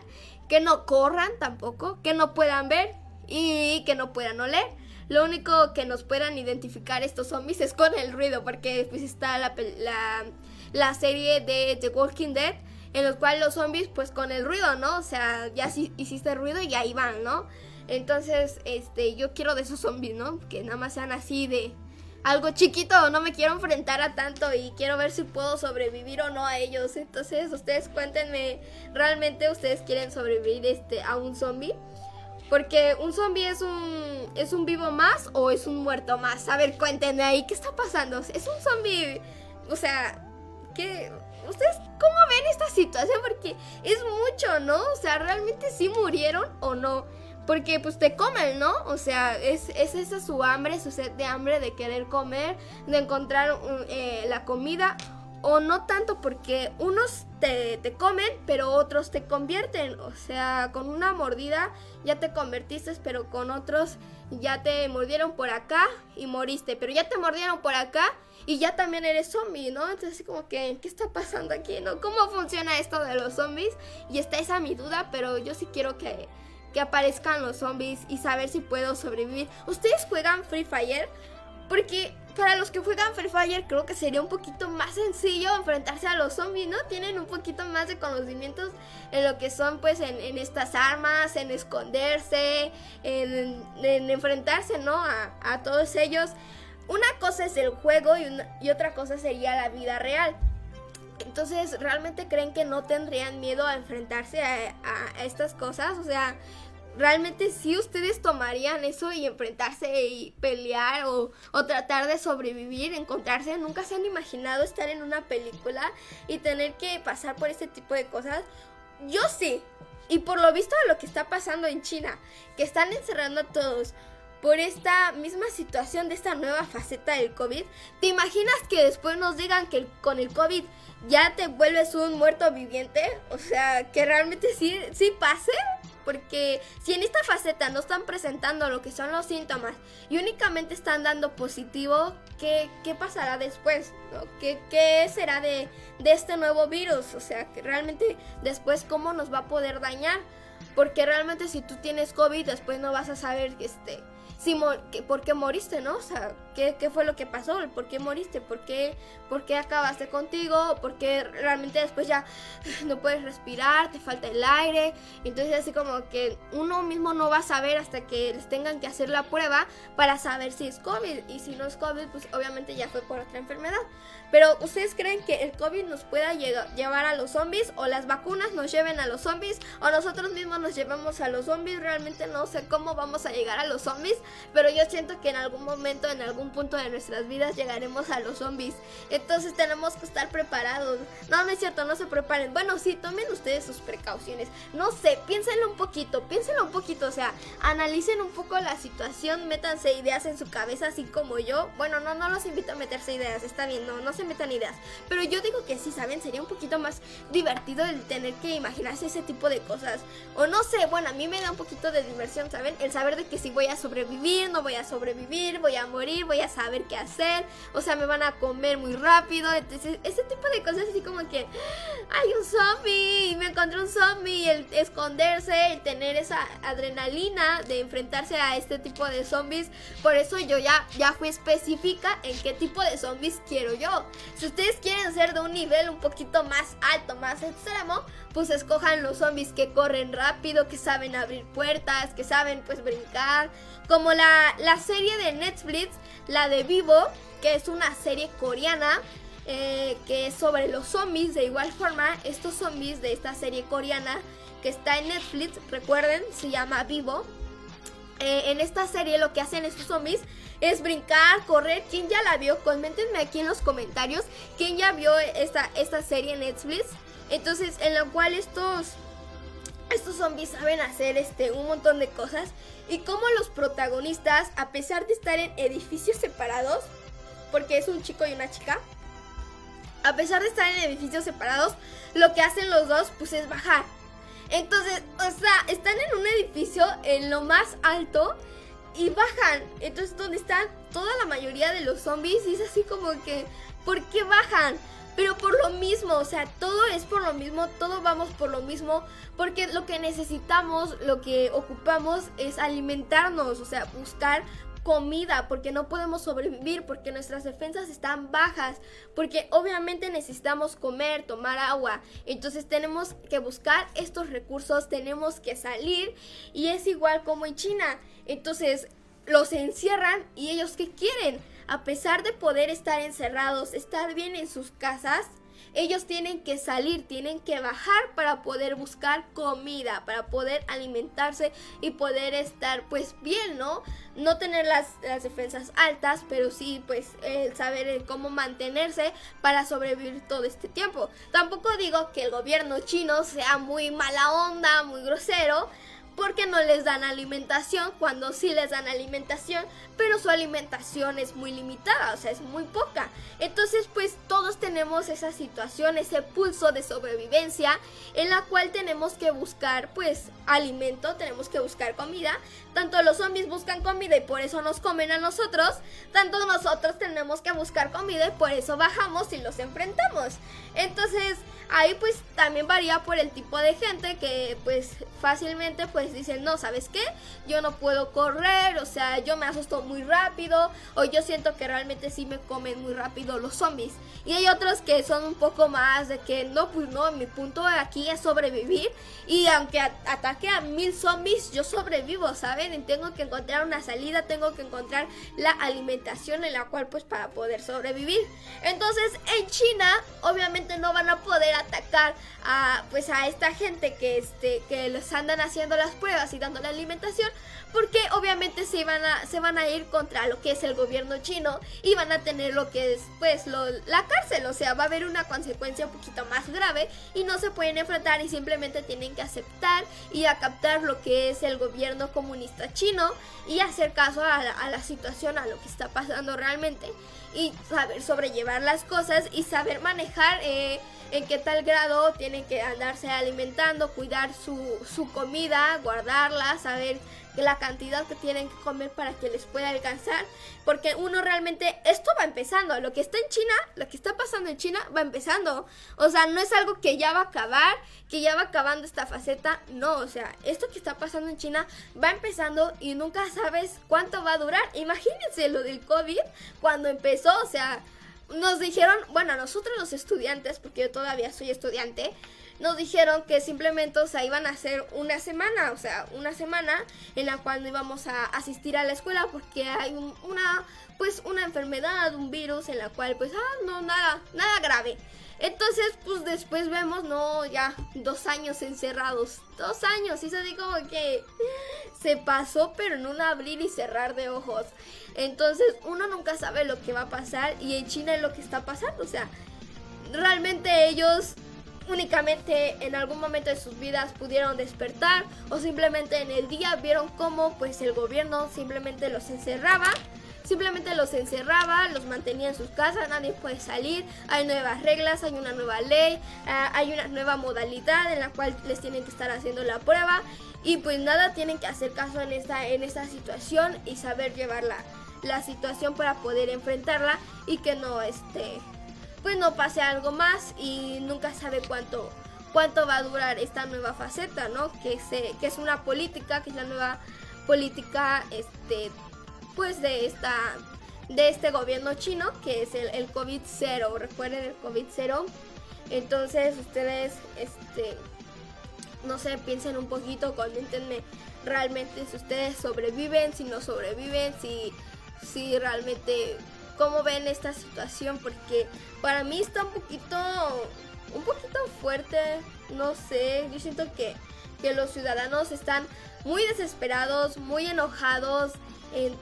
Speaker 3: que no corran tampoco, que no puedan ver y que no puedan oler. Lo único que nos puedan identificar estos zombies es con el ruido, porque pues está la, la, la serie de The Walking Dead en los cuales los zombies pues con el ruido, ¿no? O sea, ya hiciste ruido y ahí van, ¿no? Entonces, este, yo quiero de esos zombies, ¿no? Que nada más sean así de algo chiquito, no me quiero enfrentar a tanto y quiero ver si puedo sobrevivir o no a ellos. Entonces, ustedes cuéntenme, ¿realmente ustedes quieren sobrevivir este a un zombie? Porque un zombie es un es un vivo más o es un muerto más. A ver, cuéntenme ahí, ¿qué está pasando? Es un zombie, o sea, ¿qué ¿Ustedes cómo ven esta situación? Porque es mucho, ¿no? O sea, ¿realmente sí murieron o no? Porque pues te comen, ¿no? O sea, es, esa su hambre, su sed de hambre de querer comer, de encontrar eh, la comida. O no tanto porque unos te, te, comen, pero otros te convierten. O sea, con una mordida ya te convertiste, pero con otros ya te mordieron por acá y moriste. Pero ya te mordieron por acá y ya también eres zombie, ¿no? Entonces así como que, ¿qué está pasando aquí, no? ¿Cómo funciona esto de los zombies? Y está esa mi duda, pero yo sí quiero que, que aparezcan los zombies y saber si puedo sobrevivir. ¿Ustedes juegan Free Fire? Porque para los que juegan Free Fire creo que sería un poquito más sencillo enfrentarse a los zombies, ¿no? Tienen un poquito más de conocimientos en lo que son pues en, estas armas, en esconderse, en, enfrentarse, ¿no? A, a todos ellos una cosa es el juego y, otra cosa sería la vida real. Entonces, ¿realmente creen que no tendrían miedo a enfrentarse a, estas cosas? O sea, ¿realmente sí ustedes tomarían eso y enfrentarse y pelear o, o, tratar de sobrevivir, encontrarse? ¿Nunca se han imaginado estar en una película y tener que pasar por este tipo de cosas? Yo sí, y por lo visto lo que está pasando en China, que están encerrando a todos por esta misma situación de esta nueva faceta del COVID, ¿te imaginas que después nos digan que con el COVID ya te vuelves un muerto viviente? O sea, que realmente sí, sí pase. Porque si en esta faceta no están presentando lo que son los síntomas y únicamente están dando positivo, ¿qué, qué pasará después? ¿Qué, ¿Qué, será de, de este nuevo virus? O sea, que realmente después cómo nos va a poder dañar. Porque realmente si tú tienes COVID, después no vas a saber este, si ¿por qué moriste, no? O sea, ¿qué, ¿qué, fue lo que pasó? ¿Por qué moriste? ¿Por qué, ¿Por qué acabaste contigo? ¿Por qué realmente después ya no puedes respirar? ¿Te falta el aire? Entonces así como que uno mismo no va a saber hasta que les tengan que hacer la prueba para saber si es COVID. Y si no es COVID, pues obviamente ya fue por otra enfermedad. Pero ¿ustedes creen que el COVID nos pueda llevar a los zombies? ¿O las vacunas nos lleven a los zombies? ¿O nosotros mismos nos llevamos a los zombies? Realmente no sé cómo vamos a llegar a los zombies pero yo siento que en algún momento, en algún punto de nuestras vidas llegaremos a los zombies. Entonces tenemos que estar preparados. No, no es cierto, no se preparen. Bueno, sí, tomen ustedes sus precauciones. No sé, piénsenlo un poquito, piénsenlo un poquito, o sea, analicen un poco la situación, métanse ideas en su cabeza así como yo. Bueno, no, no los invito a meterse ideas, está bien, no, no se metan ideas. Pero yo digo que sí, ¿saben? Sería un poquito más divertido el tener que imaginarse ese tipo de cosas. O no sé, bueno, a mí me da un poquito de diversión, ¿saben? El saber de que si voy a sobrevivir no voy a sobrevivir, voy a morir, voy a saber qué hacer, o sea, me van a comer muy rápido, entonces ese tipo de cosas así como que hay un zombie, me encontré un zombie, el esconderse, el tener esa adrenalina de enfrentarse a este tipo de zombies, por eso yo ya, ya fui específica en qué tipo de zombies quiero yo. Si ustedes quieren ser de un nivel un poquito más alto, más extremo, pues escojan los zombies que corren rápido, que saben abrir puertas, que saben pues brincar, como la, serie de Netflix, la de Vivo, que es una serie coreana. Eh, que es sobre los zombies. De igual forma, estos zombies de esta serie coreana que está en Netflix, recuerden, se llama Vivo. Eh, en esta serie lo que hacen estos zombies es brincar, correr. ¿Quién ya la vio? Coméntenme aquí en los comentarios quién ya vio esta, esta serie en Netflix. Entonces, en la cual estos estos zombies saben hacer este un montón de cosas y como los protagonistas, a pesar de estar en edificios separados, porque es un chico y una chica, a pesar de estar en edificios separados, lo que hacen los dos pues es bajar. Entonces, o sea, están en un edificio en lo más alto y bajan. Entonces, donde están toda la mayoría de los zombies y es así como que, ¿por qué bajan? Pero por lo mismo, o sea, todo es por lo mismo, todo vamos por lo mismo, porque lo que necesitamos, lo que ocupamos es alimentarnos, o sea, buscar comida, porque no podemos sobrevivir, porque nuestras defensas están bajas, porque obviamente necesitamos comer, tomar agua. Entonces tenemos que buscar estos recursos, tenemos que salir y es igual como en China. Entonces los encierran y ellos qué quieren? A pesar de poder estar encerrados, estar bien en sus casas, ellos tienen que salir, tienen que bajar para poder buscar comida, para poder alimentarse y poder estar pues bien, ¿no? No tener las, defensas altas, pero sí pues saber cómo mantenerse para sobrevivir todo este tiempo. Tampoco digo que el gobierno chino sea muy mala onda, muy grosero, porque no les dan alimentación cuando sí les dan alimentación, pero su alimentación es muy limitada, o sea, es muy poca. Entonces, pues todos tenemos esa situación, ese pulso de sobrevivencia en la cual tenemos que buscar pues alimento, tenemos que buscar comida. Tanto los zombies buscan comida y por eso nos comen a nosotros, tanto nosotros tenemos que buscar comida y por eso bajamos y los enfrentamos. Entonces, Ahí pues también varía por el tipo de gente que pues fácilmente pues dicen, no, ¿sabes qué? Yo no puedo correr, o sea, yo me asusto muy rápido, o yo siento que realmente sí me comen muy rápido los zombies. Y hay otros que son un poco más de que no, pues no, mi punto aquí es sobrevivir. Y aunque ataque a mil zombies, yo sobrevivo, ¿saben? Y tengo que encontrar una salida, tengo que encontrar la alimentación en la cual pues para poder sobrevivir. Entonces en China obviamente no van a poder atacar a pues a esta gente que este que les andan haciendo las pruebas y dando la alimentación, porque obviamente se van a, se van a ir contra lo que es el gobierno chino y van a tener lo que es pues lo, la cárcel, o sea, va a haber una consecuencia un poquito más grave y no se pueden enfrentar y simplemente tienen que aceptar y captar lo que es el gobierno comunista chino y hacer caso a la situación, a lo que está pasando realmente y saber sobrellevar las cosas y saber manejar eh, en qué tal grado tienen que andarse alimentando, cuidar su, su comida, guardarla, saber la cantidad que tienen que comer para que les pueda alcanzar. Porque uno realmente, esto va empezando. Lo que está en China, lo que está pasando en China, va empezando. O sea, no es algo que ya va a acabar, que ya va acabando esta faceta. No, o sea, esto que está pasando en China va empezando y nunca sabes cuánto va a durar. Imagínense lo del COVID cuando empezó, o sea nos dijeron, bueno, nosotros los estudiantes, porque yo todavía soy estudiante, nos dijeron que simplemente, o sea, iban a hacer una semana, o sea, una semana en la cual no íbamos a asistir a la escuela porque hay una, pues, una enfermedad, un virus en la cual, pues, ah, no, nada, nada grave. Entonces, pues después vemos, no, ya dos años encerrados. Dos años, y se dice como que se pasó, pero en un abrir y cerrar de ojos. Entonces, uno nunca sabe lo que va a pasar y en China es lo que está pasando. O sea, realmente ellos únicamente en algún momento de sus vidas pudieron despertar o simplemente en el día vieron cómo pues el gobierno simplemente los encerraba simplemente los encerraba, los mantenía en sus casas, nadie puede salir, hay nuevas reglas, hay una nueva ley, ah, hay una nueva modalidad en la cual les tienen que estar haciendo la prueba y pues nada, tienen que hacer caso en esta, en esta situación y saber llevar la, la situación para poder enfrentarla y que no este pues no pase algo más y nunca sabe cuánto cuánto va a durar esta nueva faceta, ¿no? Que se que es una política, que es la nueva política este pues de esta de este gobierno chino que es el, el COVID 0 recuerden el COVID 0 entonces ustedes este no sé piensen un poquito coméntenme realmente si ustedes sobreviven si no sobreviven si si realmente cómo ven esta situación porque para mí está un poquito un poquito fuerte no sé yo siento que que los ciudadanos están muy desesperados muy enojados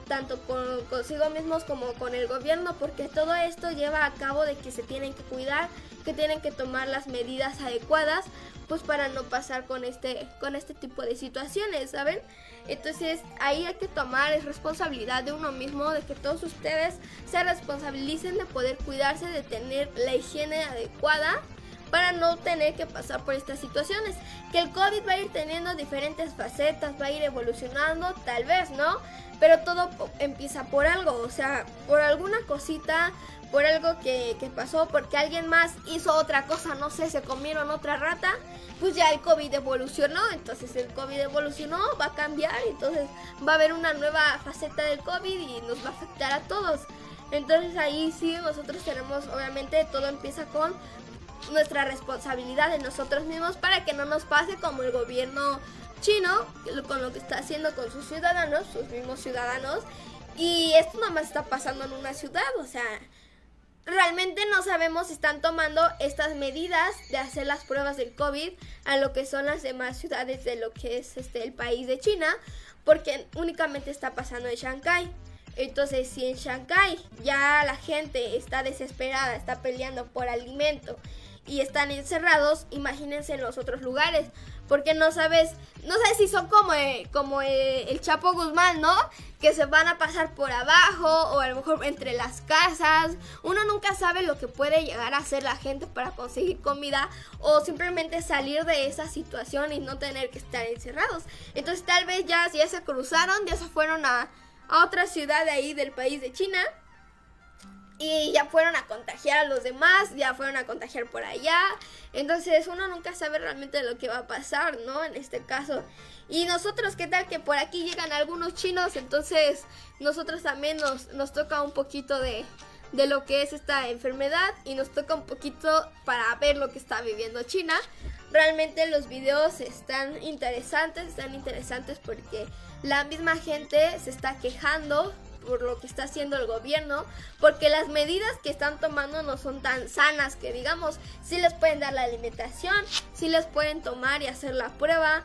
Speaker 3: tanto con, consigo mismos como con el gobierno, porque todo esto lleva a cabo de que se tienen que cuidar, que tienen que tomar las medidas adecuadas, pues para no pasar con este, con este tipo de situaciones, ¿saben? Entonces ahí hay que tomar es responsabilidad de uno mismo, de que todos ustedes se responsabilicen de poder cuidarse, de tener la higiene adecuada para no tener que pasar por estas situaciones. Que el COVID va a ir teniendo diferentes facetas, va a ir evolucionando, tal vez, ¿no? Pero todo empieza por algo, o sea, por alguna cosita, por algo que, pasó, porque alguien más hizo otra cosa, no sé, se comieron otra rata, pues ya el COVID evolucionó, entonces el COVID evolucionó, va a cambiar, entonces va a haber una nueva faceta del COVID y nos va a afectar a todos. Entonces ahí sí nosotros tenemos, obviamente todo empieza con nuestra responsabilidad de nosotros mismos para que no nos pase como el gobierno chino, con lo que está haciendo con sus ciudadanos, sus mismos ciudadanos. Y esto nada más está pasando en una ciudad, o sea, realmente no sabemos si están tomando estas medidas de hacer las pruebas del COVID a lo que son las demás ciudades de lo que es este el país de China, porque únicamente está pasando en Shanghai. Entonces, si en Shanghai ya la gente está desesperada, está peleando por alimento y están encerrados, imagínense en los otros lugares. Porque no sabes, no sabes si son como, eh, como eh, el Chapo Guzmán, ¿no? Que se van a pasar por abajo o a lo mejor entre las casas. Uno nunca sabe lo que puede llegar a hacer la gente para conseguir comida o simplemente salir de esa situación y no tener que estar encerrados. Entonces tal vez ya, ya se cruzaron, ya se fueron a, a otra ciudad de ahí del país de China y ya fueron a contagiar a los demás, ya fueron a contagiar por allá. Entonces uno nunca sabe realmente lo que va a pasar, ¿no? En este caso. Y nosotros, ¿qué tal que por aquí llegan algunos chinos? Entonces nosotros también nos, nos toca un poquito de, de lo que es esta enfermedad y nos toca un poquito para ver lo que está viviendo China. Realmente los videos están interesantes, están interesantes porque la misma gente se está quejando por lo que está haciendo el gobierno, porque las medidas que están tomando no son tan sanas que digamos, si les pueden dar la alimentación, si les pueden tomar y hacer la prueba,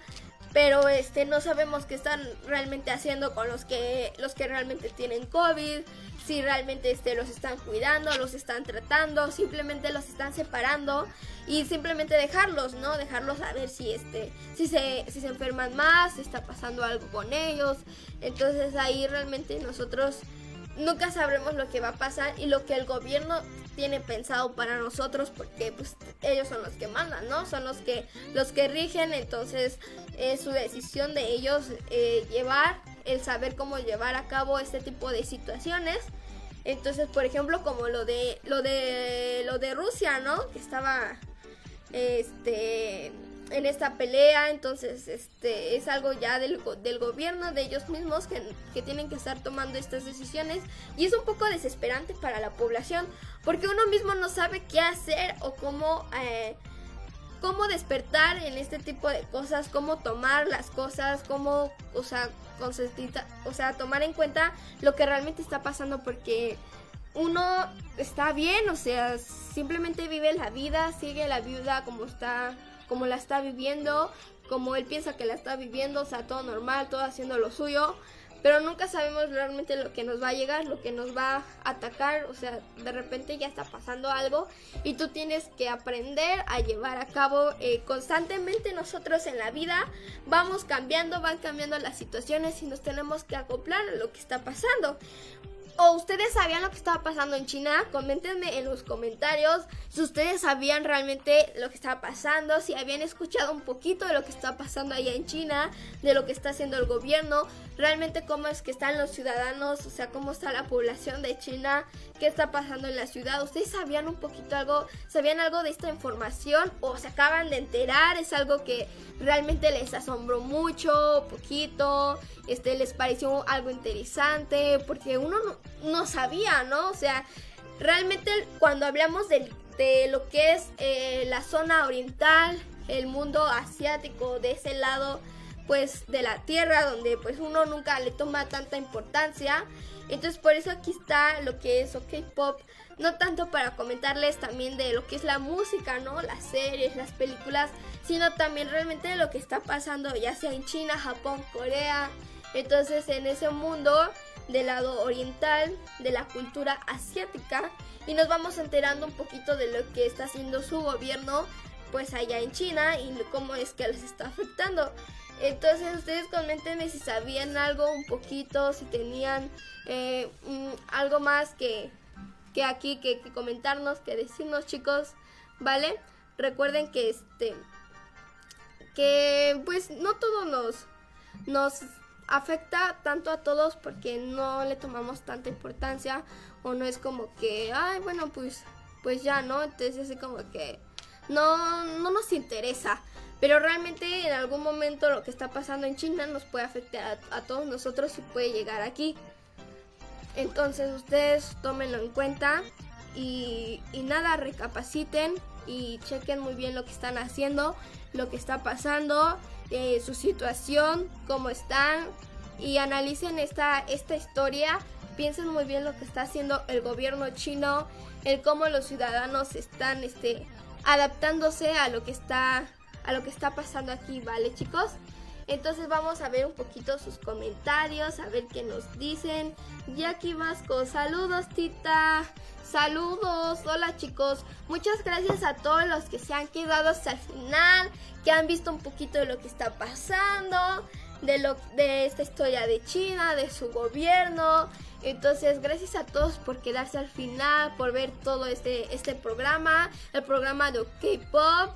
Speaker 3: pero este no sabemos qué están realmente haciendo con los que los que realmente tienen COVID, si realmente este los están cuidando, los están tratando, simplemente los están separando y simplemente dejarlos, ¿no? Dejarlos a ver si este si se si se enferman más, si está pasando algo con ellos. Entonces ahí realmente nosotros nunca sabremos lo que va a pasar y lo que el gobierno tiene pensado para nosotros porque pues ellos son los que mandan, ¿no? Son los que los que rigen, entonces es su decisión de ellos eh, llevar el saber cómo llevar a cabo este tipo de situaciones. Entonces, por ejemplo, como lo de lo de lo de Rusia, ¿no? Que estaba este en esta pelea, entonces este es algo ya del, del gobierno, de ellos mismos que, que, tienen que estar tomando estas decisiones y es un poco desesperante para la población porque uno mismo no sabe qué hacer o cómo, eh, cómo despertar en este tipo de cosas, cómo tomar las cosas, cómo, o sea, o sea, tomar en cuenta lo que realmente está pasando porque uno está bien, o sea, simplemente vive la vida, sigue la vida como está como la está viviendo, como él piensa que la está viviendo, o sea, todo normal, todo haciendo lo suyo, pero nunca sabemos realmente lo que nos va a llegar, lo que nos va a atacar, o sea, de repente ya está pasando algo y tú tienes que aprender a llevar a cabo eh, constantemente nosotros en la vida, vamos cambiando, van cambiando las situaciones y nos tenemos que acoplar a lo que está pasando. ¿O ustedes sabían lo que estaba pasando en China? Coméntenme en los comentarios si ustedes sabían realmente lo que estaba pasando, si habían escuchado un poquito de lo que está pasando allá en China, de lo que está haciendo el gobierno, realmente cómo es que están los ciudadanos, o sea, cómo está la población de China, qué está pasando en la ciudad. ¿Ustedes sabían un poquito algo, sabían algo de esta información o se acaban de enterar? Es algo que realmente les asombró mucho, poquito, este les pareció algo interesante, porque uno no, sabía, ¿no? O sea, realmente cuando hablamos de, de lo que es eh, la zona oriental, el mundo asiático, de ese lado, pues de la tierra donde pues uno nunca le toma tanta importancia entonces por eso aquí está lo que es OK Pop no tanto para comentarles también de lo que es la música no las series las películas sino también realmente de lo que está pasando ya sea en China Japón Corea entonces en ese mundo del lado oriental de la cultura asiática y nos vamos enterando un poquito de lo que está haciendo su gobierno pues allá en China y cómo es que les está afectando. Entonces ustedes comentenme si sabían algo un poquito, si tenían eh, algo más que, que aquí que, que, comentarnos, que decirnos chicos, ¿vale? Recuerden que este que pues no todo nos nos afecta tanto a todos porque no le tomamos tanta importancia o no es como que ay bueno pues pues ya no entonces es como que no no nos interesa pero realmente en algún momento lo que está pasando en China nos puede afectar a, todos nosotros y puede llegar aquí. Entonces ustedes tómenlo en cuenta y, nada, recapaciten y chequen muy bien lo que están haciendo, lo que está pasando, eh, su situación, cómo están y analicen esta, esta historia. Piensen muy bien lo que está haciendo el gobierno chino, el cómo los ciudadanos están este, adaptándose a lo que está a lo que está pasando aquí, ¿vale chicos? Entonces vamos a ver un poquito sus comentarios, a ver qué nos dicen. Jackie Vasco, saludos tita. Saludos, hola chicos. Muchas gracias a todos los que se han quedado hasta el final, que han visto un poquito de lo que está pasando, de lo de esta historia de China, de su gobierno. Entonces, gracias a todos por quedarse al final, por ver todo este este programa, el programa de K-pop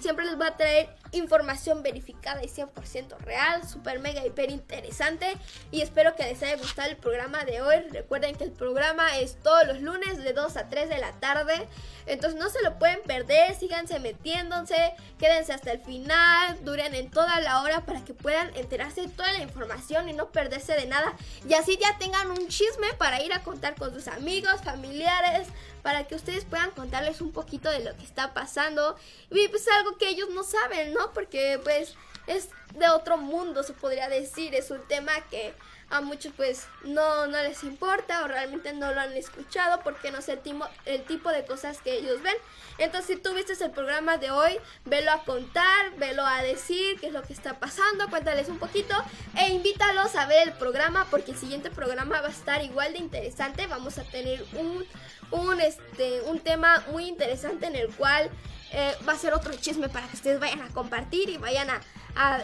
Speaker 3: siempre les va a traer información verificada y 100% real, super mega hiper interesante. Y espero que les haya gustado el programa de hoy. Recuerden que el programa es todos los lunes de 2 a 3 de la tarde, entonces no se lo pueden perder, síganse metiéndose, quédense hasta el final, duren en toda la hora para que puedan enterarse de toda la información y no perderse de nada. Y así ya tengan un chisme para ir a contar con sus amigos, familiares, para que ustedes puedan contarles un poquito de lo que está pasando y pues algo que ellos no saben, ¿no? Porque pues es de otro mundo, se podría decir. Es un tema que a muchos pues no, no les importa o realmente no lo han escuchado porque no sé el, el tipo de cosas que ellos ven. Entonces si tú viste el programa de hoy, velo a contar, velo a decir qué es lo que está pasando, cuéntales un poquito e invítalos a ver el programa porque el siguiente programa va a estar igual de interesante. Vamos a tener un, un, este, un tema muy interesante en el cual eh, va a ser otro chisme para que ustedes vayan a compartir y vayan a,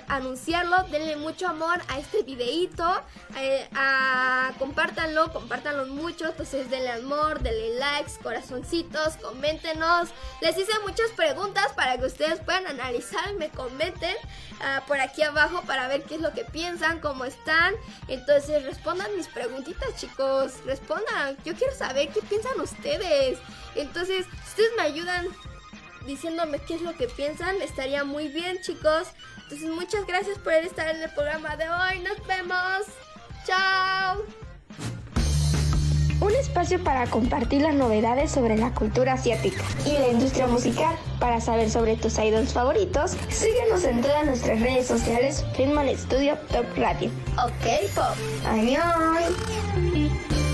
Speaker 3: anunciarlo. Denle mucho amor a este videito. Eh, a, compártanlo, mucho. Entonces denle amor, denle likes, corazoncitos, coméntenos. Les hice muchas preguntas para que ustedes puedan analizar me comenten ah, por aquí abajo para ver qué es lo que piensan, cómo están. Entonces respondan mis preguntitas chicos. Respondan. Yo quiero saber qué piensan ustedes. Entonces, ustedes me ayudan diciéndome qué es lo que piensan. Estaría muy bien, chicos. Entonces, muchas gracias por estar en el programa de hoy. Nos vemos. Chao.
Speaker 1: Un espacio para compartir las novedades sobre la cultura asiática y la industria musical. Para saber sobre tus idols favoritos, síguenos en todas nuestras redes sociales, Filman Studio Top Radio. Ok, Pop. Adiós.